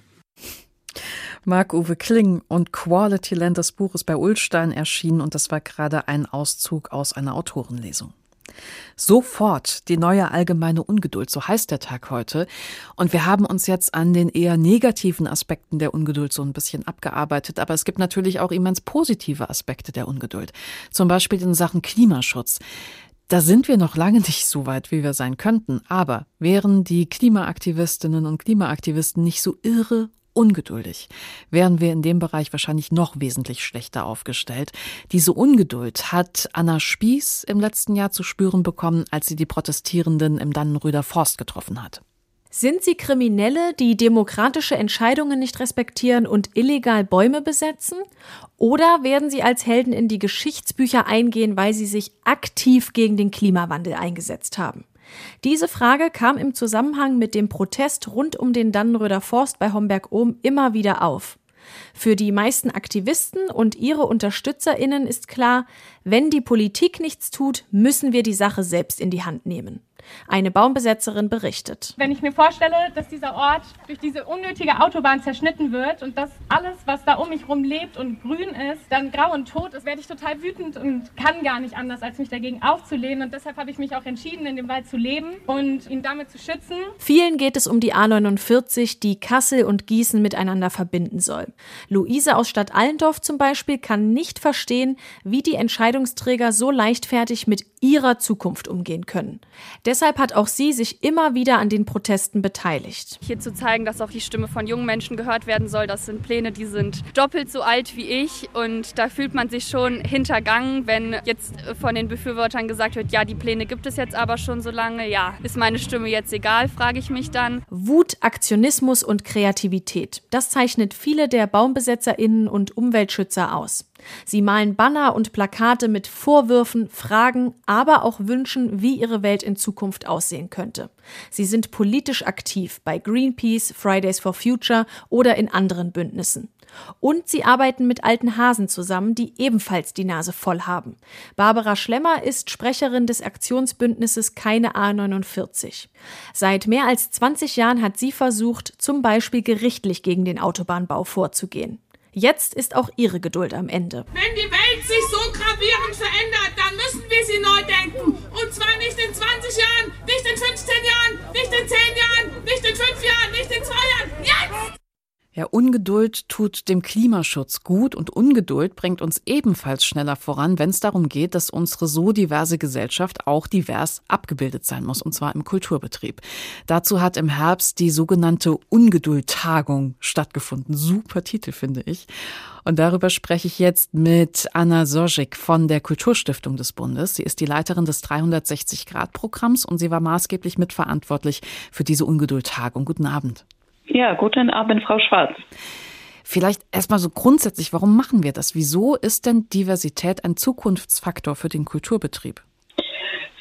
S2: Marc-Uwe Kling und Quality Land, das Buch ist bei Ulstein erschienen und das war gerade ein Auszug aus einer Autorenlesung. Sofort die neue allgemeine Ungeduld, so heißt der Tag heute. Und wir haben uns jetzt an den eher negativen Aspekten der Ungeduld so ein bisschen abgearbeitet. Aber es gibt natürlich auch immens positive Aspekte der Ungeduld. Zum Beispiel in Sachen Klimaschutz. Da sind wir noch lange nicht so weit, wie wir sein könnten. Aber wären die Klimaaktivistinnen und Klimaaktivisten nicht so irre ungeduldig, wären wir in dem Bereich wahrscheinlich noch wesentlich schlechter aufgestellt. Diese Ungeduld hat Anna Spieß im letzten Jahr zu spüren bekommen, als sie die Protestierenden im Dannenröder Forst getroffen hat.
S16: Sind sie Kriminelle, die demokratische Entscheidungen nicht respektieren und illegal Bäume besetzen? Oder werden sie als Helden in die Geschichtsbücher eingehen, weil sie sich aktiv gegen den Klimawandel eingesetzt haben? Diese Frage kam im Zusammenhang mit dem Protest rund um den Dannenröder Forst bei Homberg-Ohm immer wieder auf. Für die meisten Aktivisten und ihre Unterstützerinnen ist klar, wenn die Politik nichts tut, müssen wir die Sache selbst in die Hand nehmen. Eine Baumbesetzerin berichtet.
S17: Wenn ich mir vorstelle, dass dieser Ort durch diese unnötige Autobahn zerschnitten wird und dass alles, was da um mich herum lebt und grün ist, dann grau und tot ist, werde ich total wütend und kann gar nicht anders, als mich dagegen aufzulehnen. Und deshalb habe ich mich auch entschieden, in dem Wald zu leben und ihn damit zu schützen.
S16: Vielen geht es um die A49, die Kassel und Gießen miteinander verbinden soll. Luise aus Stadt Allendorf zum Beispiel kann nicht verstehen, wie die Entscheidungsträger so leichtfertig mit ihrer Zukunft umgehen können. Deshalb hat auch sie sich immer wieder an den Protesten beteiligt.
S18: Hier zu zeigen, dass auch die Stimme von jungen Menschen gehört werden soll, das sind Pläne, die sind doppelt so alt wie ich und da fühlt man sich schon hintergangen, wenn jetzt von den Befürwortern gesagt wird, ja, die Pläne gibt es jetzt aber schon so lange, ja, ist meine Stimme jetzt egal, frage ich mich dann.
S16: Wut, Aktionismus und Kreativität, das zeichnet viele der Baumbesetzerinnen und Umweltschützer aus. Sie malen Banner und Plakate mit Vorwürfen, Fragen, aber auch Wünschen, wie ihre Welt in Zukunft aussehen könnte. Sie sind politisch aktiv bei Greenpeace, Fridays for Future oder in anderen Bündnissen. Und sie arbeiten mit alten Hasen zusammen, die ebenfalls die Nase voll haben. Barbara Schlemmer ist Sprecherin des Aktionsbündnisses Keine A49. Seit mehr als 20 Jahren hat sie versucht, zum Beispiel gerichtlich gegen den Autobahnbau vorzugehen. Jetzt ist auch ihre Geduld am Ende.
S19: Wenn die Welt sich so gravierend verändert, dann müssen wir sie neu denken. Und zwar nicht in 20 Jahren, nicht in 15 Jahren, nicht in 10 Jahren, nicht in 5 Jahren, nicht in 2 Jahren. Jetzt!
S2: Ja, Ungeduld tut dem Klimaschutz gut und Ungeduld bringt uns ebenfalls schneller voran, wenn es darum geht, dass unsere so diverse Gesellschaft auch divers abgebildet sein muss, und zwar im Kulturbetrieb. Dazu hat im Herbst die sogenannte Ungeduld-Tagung stattgefunden. Super Titel, finde ich. Und darüber spreche ich jetzt mit Anna Sorzik von der Kulturstiftung des Bundes. Sie ist die Leiterin des 360-Grad-Programms und sie war maßgeblich mitverantwortlich für diese Ungeduld-Tagung. Guten Abend.
S20: Ja, guten Abend, Frau Schwarz.
S2: Vielleicht erstmal so grundsätzlich, warum machen wir das? Wieso ist denn Diversität ein Zukunftsfaktor für den Kulturbetrieb?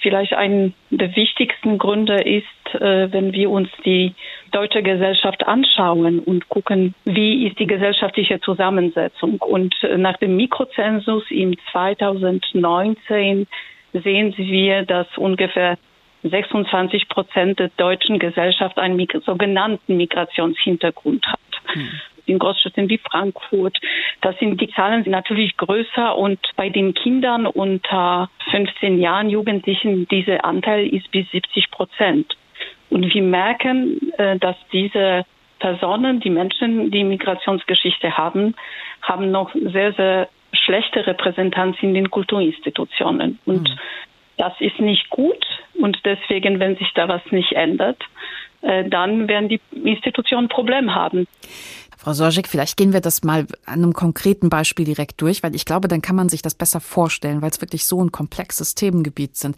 S20: Vielleicht ein der wichtigsten Gründe ist, äh, wenn wir uns die deutsche Gesellschaft anschauen und gucken, wie ist die gesellschaftliche Zusammensetzung. Und äh, nach dem Mikrozensus im 2019 sehen wir, dass ungefähr 26 Prozent der deutschen Gesellschaft einen sogenannten Migrationshintergrund hat. Hm. In Großstädten wie Frankfurt, das sind die Zahlen natürlich größer und bei den Kindern unter 15 Jahren Jugendlichen dieser Anteil ist bis 70 Prozent. Und wir merken, äh, dass diese Personen, die Menschen, die Migrationsgeschichte haben, haben noch sehr, sehr schlechte Repräsentanz in den Kulturinstitutionen. Und mhm. Das ist nicht gut. Und deswegen, wenn sich da was nicht ändert, äh, dann werden die Institutionen ein Problem haben.
S2: Frau Sorgik, vielleicht gehen wir das mal an einem konkreten Beispiel direkt durch, weil ich glaube, dann kann man sich das besser vorstellen, weil es wirklich so ein komplexes Themengebiet sind.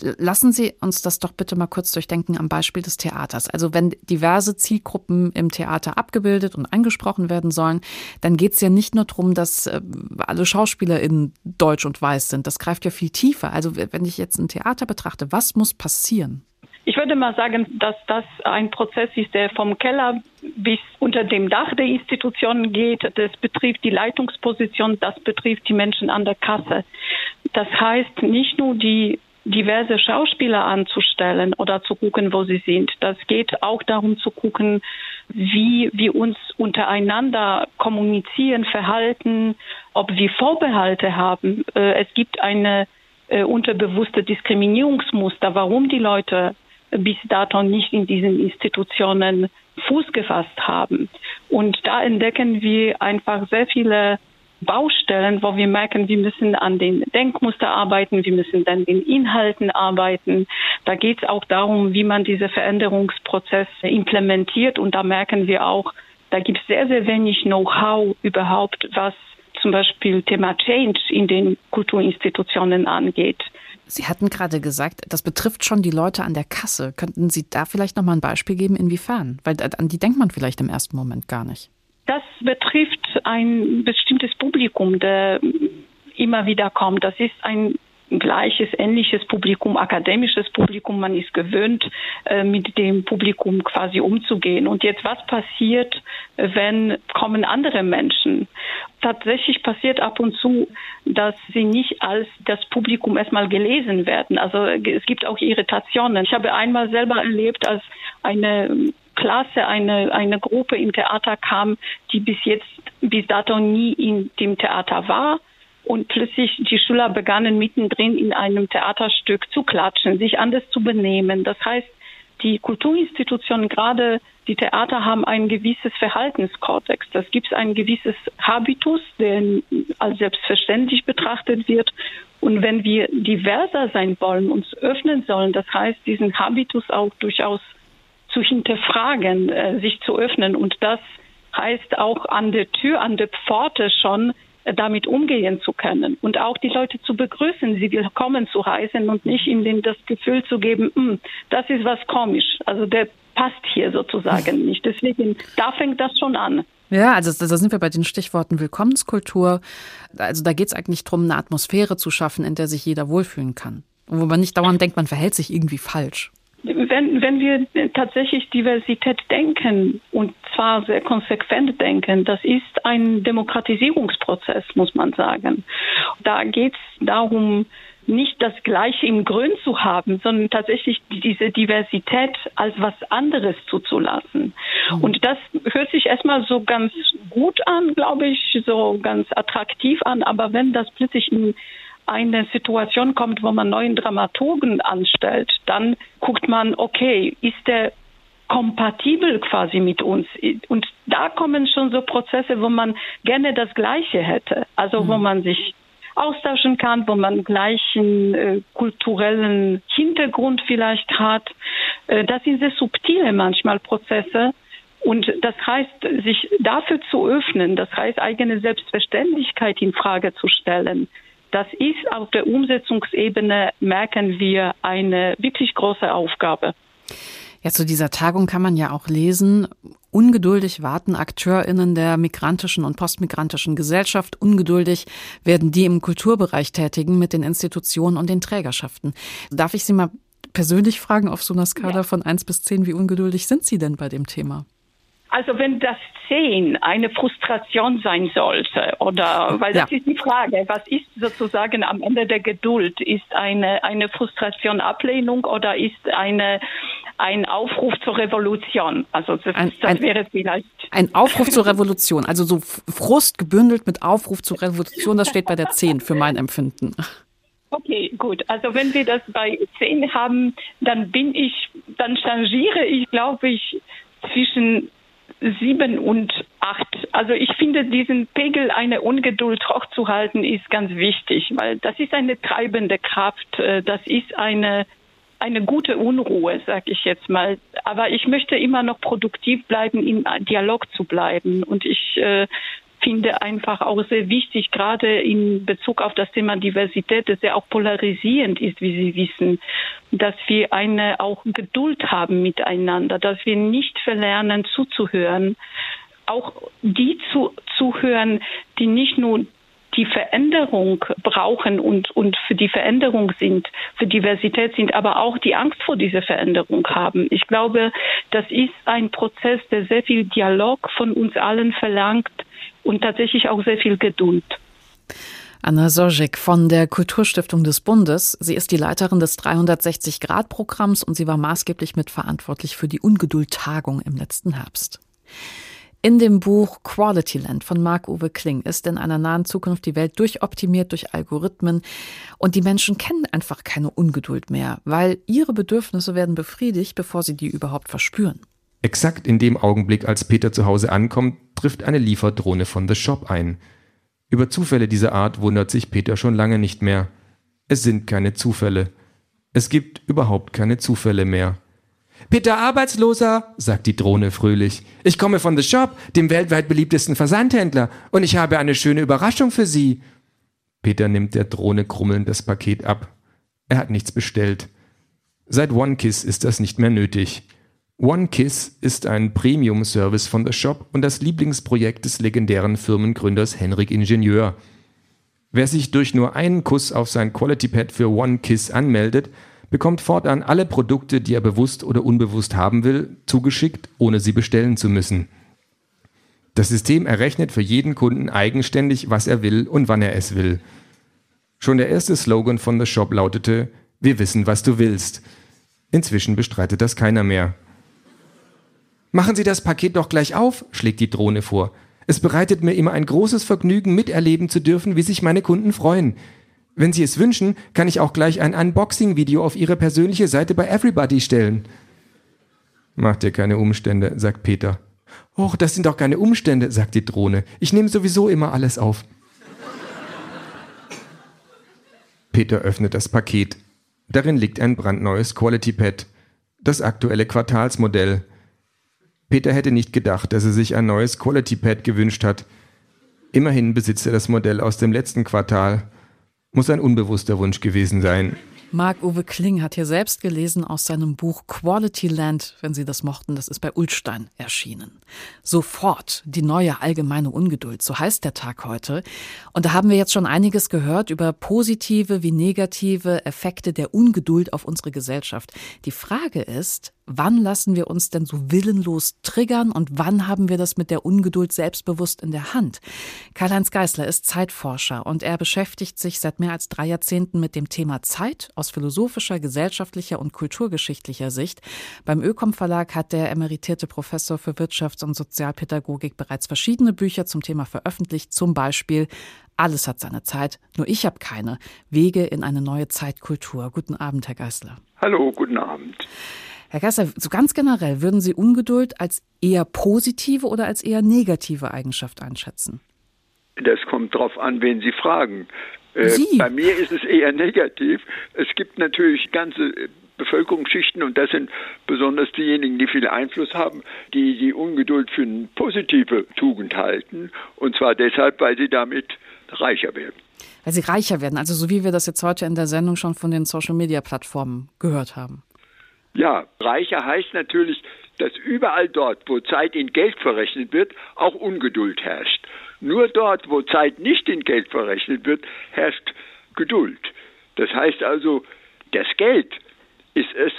S2: Lassen Sie uns das doch bitte mal kurz durchdenken am Beispiel des Theaters. Also wenn diverse Zielgruppen im Theater abgebildet und angesprochen werden sollen, dann geht es ja nicht nur darum, dass äh, alle SchauspielerInnen deutsch und weiß sind. Das greift ja viel tiefer. Also wenn ich jetzt ein Theater betrachte, was muss passieren?
S20: Ich würde mal sagen, dass das ein Prozess ist, der vom Keller bis unter dem Dach der Institutionen geht. Das betrifft die Leitungsposition, das betrifft die Menschen an der Kasse. Das heißt, nicht nur die diverse Schauspieler anzustellen oder zu gucken, wo sie sind. Das geht auch darum zu gucken, wie wir uns untereinander kommunizieren, verhalten, ob wir Vorbehalte haben. Äh, es gibt eine äh, unterbewusste Diskriminierungsmuster, warum die Leute bis dato nicht in diesen Institutionen Fuß gefasst haben. Und da entdecken wir einfach sehr viele Baustellen, wo wir merken, wir müssen an den Denkmuster arbeiten, wir müssen dann den Inhalten arbeiten. Da geht es auch darum, wie man diese Veränderungsprozesse implementiert. Und da merken wir auch, da gibt es sehr, sehr wenig Know-how überhaupt, was zum Beispiel Thema Change in den Kulturinstitutionen angeht.
S2: Sie hatten gerade gesagt, das betrifft schon die Leute an der Kasse. Könnten Sie da vielleicht noch mal ein Beispiel geben, inwiefern? Weil an die denkt man vielleicht im ersten Moment gar nicht.
S20: Das betrifft ein bestimmtes Publikum, der immer wieder kommt. Das ist ein gleiches, ähnliches Publikum, akademisches Publikum. Man ist gewöhnt, äh, mit dem Publikum quasi umzugehen. Und jetzt, was passiert, wenn kommen andere Menschen? Tatsächlich passiert ab und zu, dass sie nicht als das Publikum erstmal gelesen werden. Also es gibt auch Irritationen. Ich habe einmal selber erlebt, als eine Klasse, eine, eine Gruppe im Theater kam, die bis jetzt, bis dato nie in dem Theater war und plötzlich die Schüler begannen mittendrin in einem Theaterstück zu klatschen, sich anders zu benehmen. Das heißt, die Kulturinstitutionen, gerade die Theater, haben ein gewisses Verhaltenskodex. Das gibt ein gewisses Habitus, der als selbstverständlich betrachtet wird. Und wenn wir diverser sein wollen, uns öffnen sollen, das heißt, diesen Habitus auch durchaus zu hinterfragen, äh, sich zu öffnen. Und das heißt auch an der Tür, an der Pforte schon damit umgehen zu können und auch die Leute zu begrüßen, sie willkommen zu heißen und nicht ihnen das Gefühl zu geben, hm, das ist was komisch. Also der passt hier sozusagen nicht. Deswegen, da fängt das schon an.
S2: Ja, also da sind wir bei den Stichworten Willkommenskultur. Also da geht es eigentlich darum, eine Atmosphäre zu schaffen, in der sich jeder wohlfühlen kann. Wo man nicht dauernd denkt, man verhält sich irgendwie falsch
S20: wenn, wenn wir tatsächlich Diversität denken und zwar sehr konsequent denken, das ist ein Demokratisierungsprozess, muss man sagen. Da geht es darum, nicht das Gleiche im Grün zu haben, sondern tatsächlich diese Diversität als was anderes zuzulassen. Mhm. Und das hört sich erstmal so ganz gut an, glaube ich, so ganz attraktiv an, aber wenn das plötzlich in eine Situation kommt, wo man neuen Dramaturgen anstellt, dann guckt man, okay, ist der kompatibel quasi mit uns? Und da kommen schon so Prozesse, wo man gerne das Gleiche hätte. Also wo mhm. man sich austauschen kann, wo man gleichen äh, kulturellen Hintergrund vielleicht hat. Äh, das sind sehr subtile manchmal Prozesse. Und das heißt, sich dafür zu öffnen, das heißt, eigene Selbstverständlichkeit in Frage zu stellen, das ist auf der Umsetzungsebene, merken wir, eine wirklich große Aufgabe.
S2: Ja, zu dieser Tagung kann man ja auch lesen, ungeduldig warten AkteurInnen der migrantischen und postmigrantischen Gesellschaft, ungeduldig werden die im Kulturbereich tätigen mit den Institutionen und den Trägerschaften. Darf ich Sie mal persönlich fragen auf so einer Skala ja. von eins bis zehn, wie ungeduldig sind Sie denn bei dem Thema?
S20: Also wenn das Zehn eine Frustration sein sollte, oder weil das ja. ist die Frage, was ist sozusagen am Ende der Geduld? Ist eine, eine Frustration Ablehnung oder ist eine ein Aufruf zur Revolution? Also das, ein, das ein, wäre vielleicht.
S2: Ein Aufruf zur Revolution, also so Frust gebündelt mit Aufruf zur Revolution, das steht bei der Zehn für mein Empfinden.
S20: Okay, gut. Also wenn wir das bei zehn haben, dann bin ich, dann changiere ich, glaube ich, zwischen sieben und acht. Also ich finde, diesen Pegel eine Ungeduld hochzuhalten ist ganz wichtig, weil das ist eine treibende Kraft. Äh, das ist eine eine gute Unruhe, sag ich jetzt mal. Aber ich möchte immer noch produktiv bleiben, im Dialog zu bleiben. Und ich äh, finde einfach auch sehr wichtig, gerade in Bezug auf das Thema Diversität, das ja auch polarisierend ist, wie Sie wissen, dass wir eine auch Geduld haben miteinander, dass wir nicht verlernen zuzuhören, auch die zu, zuhören, die nicht nur die Veränderung brauchen und, und für die Veränderung sind, für Diversität sind, aber auch die Angst vor dieser Veränderung haben. Ich glaube, das ist ein Prozess, der sehr viel Dialog von uns allen verlangt, und tatsächlich auch sehr viel Geduld.
S2: Anna Sojek von der Kulturstiftung des Bundes. Sie ist die Leiterin des 360-Grad-Programms und sie war maßgeblich mitverantwortlich für die Ungeduld-Tagung im letzten Herbst. In dem Buch Quality Land von Marc-Uwe Kling ist in einer nahen Zukunft die Welt durchoptimiert durch Algorithmen und die Menschen kennen einfach keine Ungeduld mehr, weil ihre Bedürfnisse werden befriedigt, bevor sie die überhaupt verspüren.
S11: Exakt in dem Augenblick, als Peter zu Hause ankommt, trifft eine Lieferdrohne von The Shop ein. Über Zufälle dieser Art wundert sich Peter schon lange nicht mehr. Es sind keine Zufälle. Es gibt überhaupt keine Zufälle mehr. Peter Arbeitsloser, sagt die Drohne fröhlich. Ich komme von The Shop, dem weltweit beliebtesten Versandhändler, und ich habe eine schöne Überraschung für Sie. Peter nimmt der Drohne krummelnd das Paket ab. Er hat nichts bestellt. Seit OneKiss ist das nicht mehr nötig. OneKiss ist ein Premium-Service von The Shop und das Lieblingsprojekt des legendären Firmengründers Henrik Ingenieur. Wer sich durch nur einen Kuss auf sein Quality Pad für One Kiss anmeldet, bekommt fortan alle Produkte, die er bewusst oder unbewusst haben will, zugeschickt, ohne sie bestellen zu müssen. Das System errechnet für jeden Kunden eigenständig, was er will und wann er es will. Schon der erste Slogan von The Shop lautete, wir wissen, was du willst. Inzwischen bestreitet das keiner mehr. Machen Sie das Paket doch gleich auf, schlägt die Drohne vor. Es bereitet mir immer ein großes Vergnügen, miterleben zu dürfen, wie sich meine Kunden freuen. Wenn Sie es wünschen, kann ich auch gleich ein Unboxing-Video auf Ihre persönliche Seite bei Everybody stellen. Mach dir keine Umstände, sagt Peter. Och, das sind doch keine Umstände, sagt die Drohne. Ich nehme sowieso immer alles auf. Peter öffnet das Paket. Darin liegt ein brandneues Quality Pad, das aktuelle Quartalsmodell. Peter hätte nicht gedacht, dass er sich ein neues Quality Pad gewünscht hat. Immerhin besitzt er das Modell aus dem letzten Quartal. Muss ein unbewusster Wunsch gewesen sein.
S2: Marc-Uwe Kling hat hier selbst gelesen aus seinem Buch Quality Land, wenn Sie das mochten, das ist bei Ulstein erschienen. Sofort die neue allgemeine Ungeduld, so heißt der Tag heute. Und da haben wir jetzt schon einiges gehört über positive wie negative Effekte der Ungeduld auf unsere Gesellschaft. Die Frage ist, Wann lassen wir uns denn so willenlos triggern und wann haben wir das mit der Ungeduld selbstbewusst in der Hand? Karl-Heinz Geißler ist Zeitforscher und er beschäftigt sich seit mehr als drei Jahrzehnten mit dem Thema Zeit aus philosophischer, gesellschaftlicher und kulturgeschichtlicher Sicht. Beim Ökom Verlag hat der emeritierte Professor für Wirtschafts- und Sozialpädagogik bereits verschiedene Bücher zum Thema veröffentlicht, zum Beispiel alles hat seine Zeit, nur ich habe keine. Wege in eine neue Zeitkultur. Guten Abend, Herr Geißler.
S21: Hallo, guten Abend.
S2: Herr Gasser, so ganz generell, würden Sie Ungeduld als eher positive oder als eher negative Eigenschaft einschätzen?
S21: Das kommt darauf an, wen Sie fragen. Äh, Sie? Bei mir ist es eher (laughs) negativ. Es gibt natürlich ganze Bevölkerungsschichten und das sind besonders diejenigen, die viel Einfluss haben, die die Ungeduld für eine positive Tugend halten. Und zwar deshalb, weil sie damit reicher werden.
S2: Weil sie reicher werden, also so wie wir das jetzt heute in der Sendung schon von den Social-Media-Plattformen gehört haben.
S21: Ja, reicher heißt natürlich, dass überall dort, wo Zeit in Geld verrechnet wird, auch Ungeduld herrscht. Nur dort, wo Zeit nicht in Geld verrechnet wird, herrscht Geduld. Das heißt also, das Geld ist es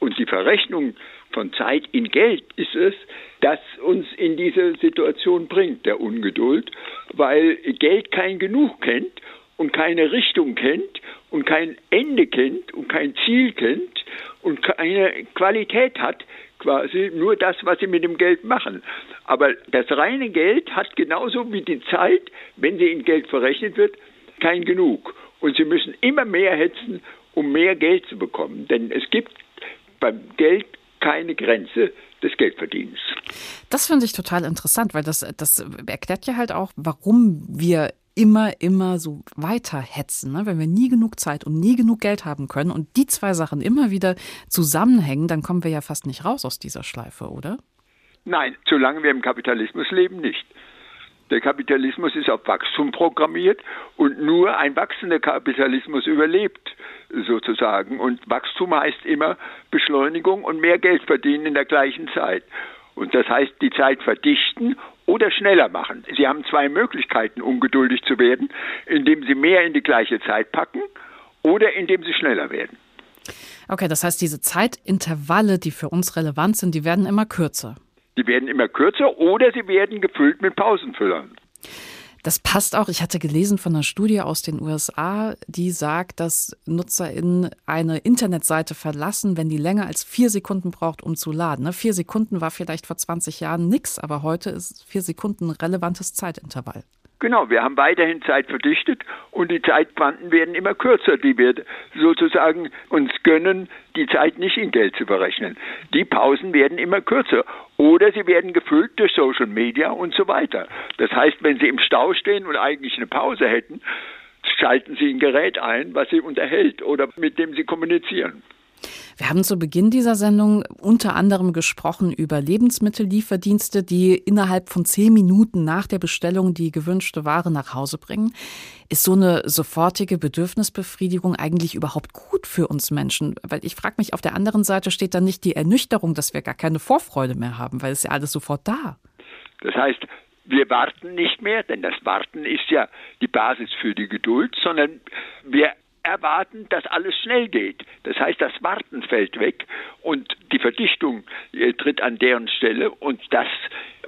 S21: und die Verrechnung von Zeit in Geld ist es, das uns in diese Situation bringt, der Ungeduld, weil Geld kein Genug kennt und keine Richtung kennt und kein Ende kennt und kein Ziel kennt und keine Qualität hat, quasi nur das, was sie mit dem Geld machen. Aber das reine Geld hat genauso wie die Zeit, wenn sie in Geld verrechnet wird, kein Genug. Und sie müssen immer mehr hetzen, um mehr Geld zu bekommen. Denn es gibt beim Geld keine Grenze des Geldverdienens.
S2: Das finde ich total interessant, weil das, das erklärt ja halt auch, warum wir immer, immer so weiterhetzen, ne? wenn wir nie genug Zeit und nie genug Geld haben können und die zwei Sachen immer wieder zusammenhängen, dann kommen wir ja fast nicht raus aus dieser Schleife, oder?
S21: Nein, solange wir im Kapitalismus leben, nicht. Der Kapitalismus ist auf Wachstum programmiert und nur ein wachsender Kapitalismus überlebt sozusagen. Und Wachstum heißt immer Beschleunigung und mehr Geld verdienen in der gleichen Zeit. Und das heißt, die Zeit verdichten oder schneller machen. Sie haben zwei Möglichkeiten, ungeduldig zu werden, indem Sie mehr in die gleiche Zeit packen oder indem Sie schneller werden.
S2: Okay, das heißt, diese Zeitintervalle, die für uns relevant sind, die werden immer kürzer.
S21: Die werden immer kürzer oder sie werden gefüllt mit Pausenfüllern.
S2: Das passt auch. Ich hatte gelesen von einer Studie aus den USA, die sagt, dass NutzerInnen eine Internetseite verlassen, wenn die länger als vier Sekunden braucht, um zu laden. Ne, vier Sekunden war vielleicht vor 20 Jahren nichts, aber heute ist vier Sekunden ein relevantes Zeitintervall.
S21: Genau, wir haben weiterhin Zeit verdichtet und die Zeitquanten werden immer kürzer, die wir sozusagen uns gönnen, die Zeit nicht in Geld zu berechnen. Die Pausen werden immer kürzer oder sie werden gefüllt durch Social Media und so weiter. Das heißt, wenn Sie im Stau stehen und eigentlich eine Pause hätten, schalten Sie ein Gerät ein, was Sie unterhält oder mit dem Sie kommunizieren.
S2: Wir haben zu Beginn dieser Sendung unter anderem gesprochen über Lebensmittellieferdienste, die innerhalb von zehn Minuten nach der Bestellung die gewünschte Ware nach Hause bringen. Ist so eine sofortige Bedürfnisbefriedigung eigentlich überhaupt gut für uns Menschen? Weil ich frage mich, auf der anderen Seite steht dann nicht die Ernüchterung, dass wir gar keine Vorfreude mehr haben, weil es ja alles sofort da.
S21: Das heißt, Wir warten nicht mehr, denn das Warten ist ja die Basis für die Geduld, sondern wir erwarten, dass alles schnell geht. Das heißt, das Warten fällt weg und die Verdichtung äh, tritt an deren Stelle und das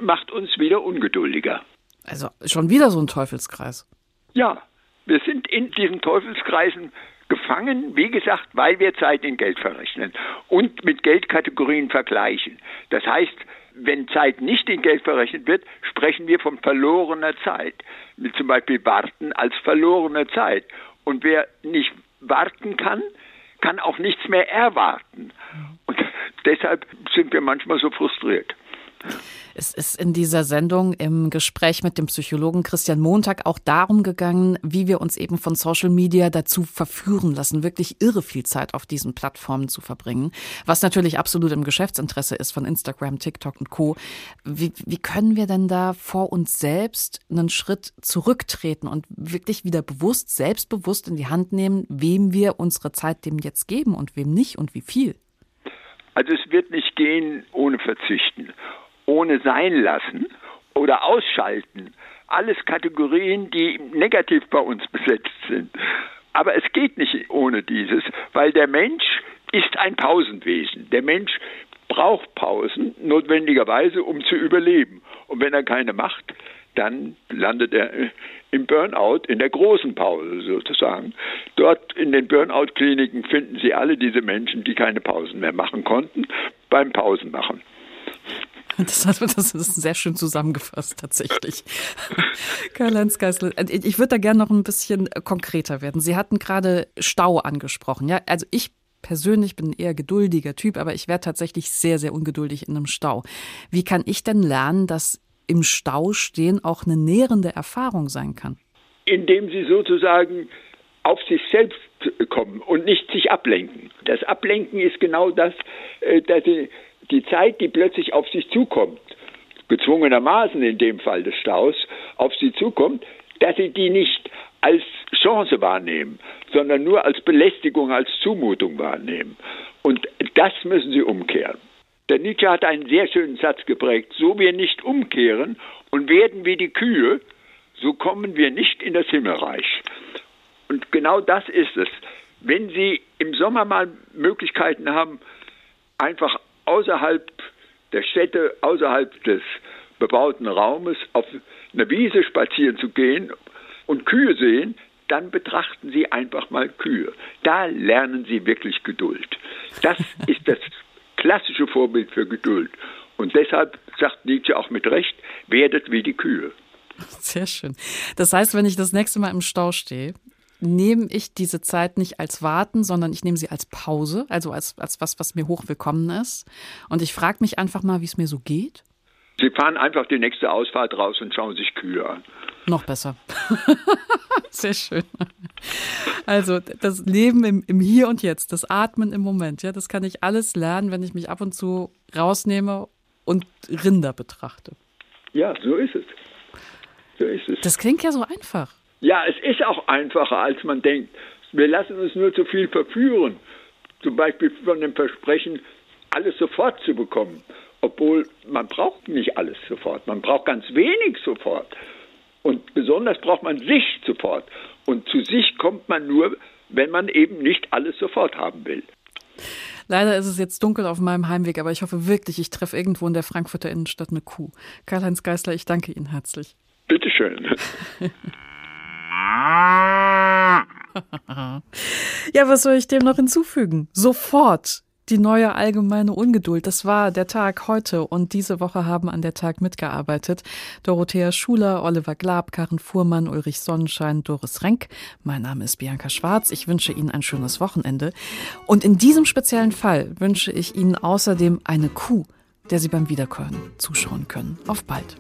S21: macht uns wieder ungeduldiger.
S2: Also schon wieder so ein Teufelskreis.
S21: Ja, wir sind in diesen Teufelskreisen gefangen, wie gesagt, weil wir Zeit in Geld verrechnen und mit Geldkategorien vergleichen. Das heißt, wenn Zeit nicht in Geld verrechnet wird, sprechen wir von verlorener Zeit. Mit zum Beispiel Warten als verlorene Zeit. Und wer nicht warten kann, kann auch nichts mehr erwarten. Und (laughs) deshalb sind wir manchmal so frustriert.
S2: Es ist in dieser Sendung im Gespräch mit dem Psychologen Christian Montag auch darum gegangen, wie wir uns eben von Social Media dazu verführen lassen, wirklich irre viel Zeit auf diesen Plattformen zu verbringen, was natürlich absolut im Geschäftsinteresse ist von Instagram, TikTok und Co. Wie, wie können wir denn da vor uns selbst einen Schritt zurücktreten und wirklich wieder bewusst, selbstbewusst in die Hand nehmen, wem wir unsere Zeit dem jetzt geben und wem nicht und wie viel?
S21: Also es wird nicht gehen ohne Verzichten ohne sein lassen oder ausschalten. Alles Kategorien, die negativ bei uns besetzt sind. Aber es geht nicht ohne dieses, weil der Mensch ist ein Pausenwesen. Der Mensch braucht Pausen notwendigerweise, um zu überleben. Und wenn er keine macht, dann landet er im Burnout, in der großen Pause sozusagen. Dort in den Burnout-Kliniken finden Sie alle diese Menschen, die keine Pausen mehr machen konnten, beim Pausenmachen. (laughs)
S2: Das, das ist sehr schön zusammengefasst, tatsächlich. (laughs) Karl-Heinz Geißel, ich würde da gerne noch ein bisschen konkreter werden. Sie hatten gerade Stau angesprochen. Ja, also ich persönlich bin eher geduldiger Typ, aber ich werde tatsächlich sehr, sehr ungeduldig in einem Stau. Wie kann ich denn lernen, dass im Stau stehen auch eine nährende Erfahrung sein kann?
S21: Indem Sie sozusagen auf sich selbst kommen und nicht sich ablenken. Das Ablenken ist genau das, äh, dass Sie die Zeit, die plötzlich auf sich zukommt, gezwungenermaßen in dem Fall des Staus, auf sie zukommt, dass sie die nicht als Chance wahrnehmen, sondern nur als Belästigung, als Zumutung wahrnehmen. Und das müssen sie umkehren. Der Nietzsche hat einen sehr schönen Satz geprägt, so wir nicht umkehren und werden wie die Kühe, so kommen wir nicht in das Himmelreich. Und genau das ist es. Wenn Sie im Sommer mal Möglichkeiten haben, einfach außerhalb der Städte, außerhalb des bebauten Raumes auf eine Wiese spazieren zu gehen und Kühe sehen, dann betrachten Sie einfach mal Kühe. Da lernen Sie wirklich Geduld. Das (laughs) ist das klassische Vorbild für Geduld. Und deshalb sagt Nietzsche auch mit Recht, werdet wie die Kühe.
S2: Sehr schön. Das heißt, wenn ich das nächste Mal im Stau stehe, nehme ich diese Zeit nicht als Warten, sondern ich nehme sie als Pause, also als, als was, was mir hochwillkommen ist. Und ich frage mich einfach mal, wie es mir so geht.
S21: Sie fahren einfach die nächste Ausfahrt raus und schauen sich Kühe an.
S2: Noch besser. (laughs) Sehr schön. Also das Leben im, im, Hier und Jetzt, das Atmen im Moment, ja, das kann ich alles lernen, wenn ich mich ab und zu rausnehme und Rinder betrachte.
S21: Ja, so ist es.
S2: So ist es. Das klingt ja so einfach.
S21: Ja, es ist auch einfacher, als man denkt. Wir lassen uns nur zu viel verführen. Zum Beispiel von dem Versprechen, alles sofort zu bekommen. Obwohl man braucht nicht alles sofort. Man braucht ganz wenig sofort. Und besonders braucht man sich sofort. Und zu sich kommt man nur, wenn man eben nicht alles sofort haben will.
S2: Leider ist es jetzt dunkel auf meinem Heimweg, aber ich hoffe wirklich, ich treffe irgendwo in der Frankfurter Innenstadt eine Kuh. Karl-Heinz Geißler, ich danke Ihnen herzlich.
S21: Bitteschön. (laughs) (laughs)
S2: ja, was soll ich dem noch hinzufügen? Sofort die neue allgemeine Ungeduld. Das war der Tag heute und diese Woche haben an der Tag mitgearbeitet Dorothea Schuler, Oliver Glab, Karen Fuhrmann, Ulrich Sonnenschein, Doris Renk. Mein Name ist Bianca Schwarz. Ich wünsche Ihnen ein schönes Wochenende. Und in diesem speziellen Fall wünsche ich Ihnen außerdem eine Kuh, der Sie beim Wiederhören zuschauen können. Auf bald.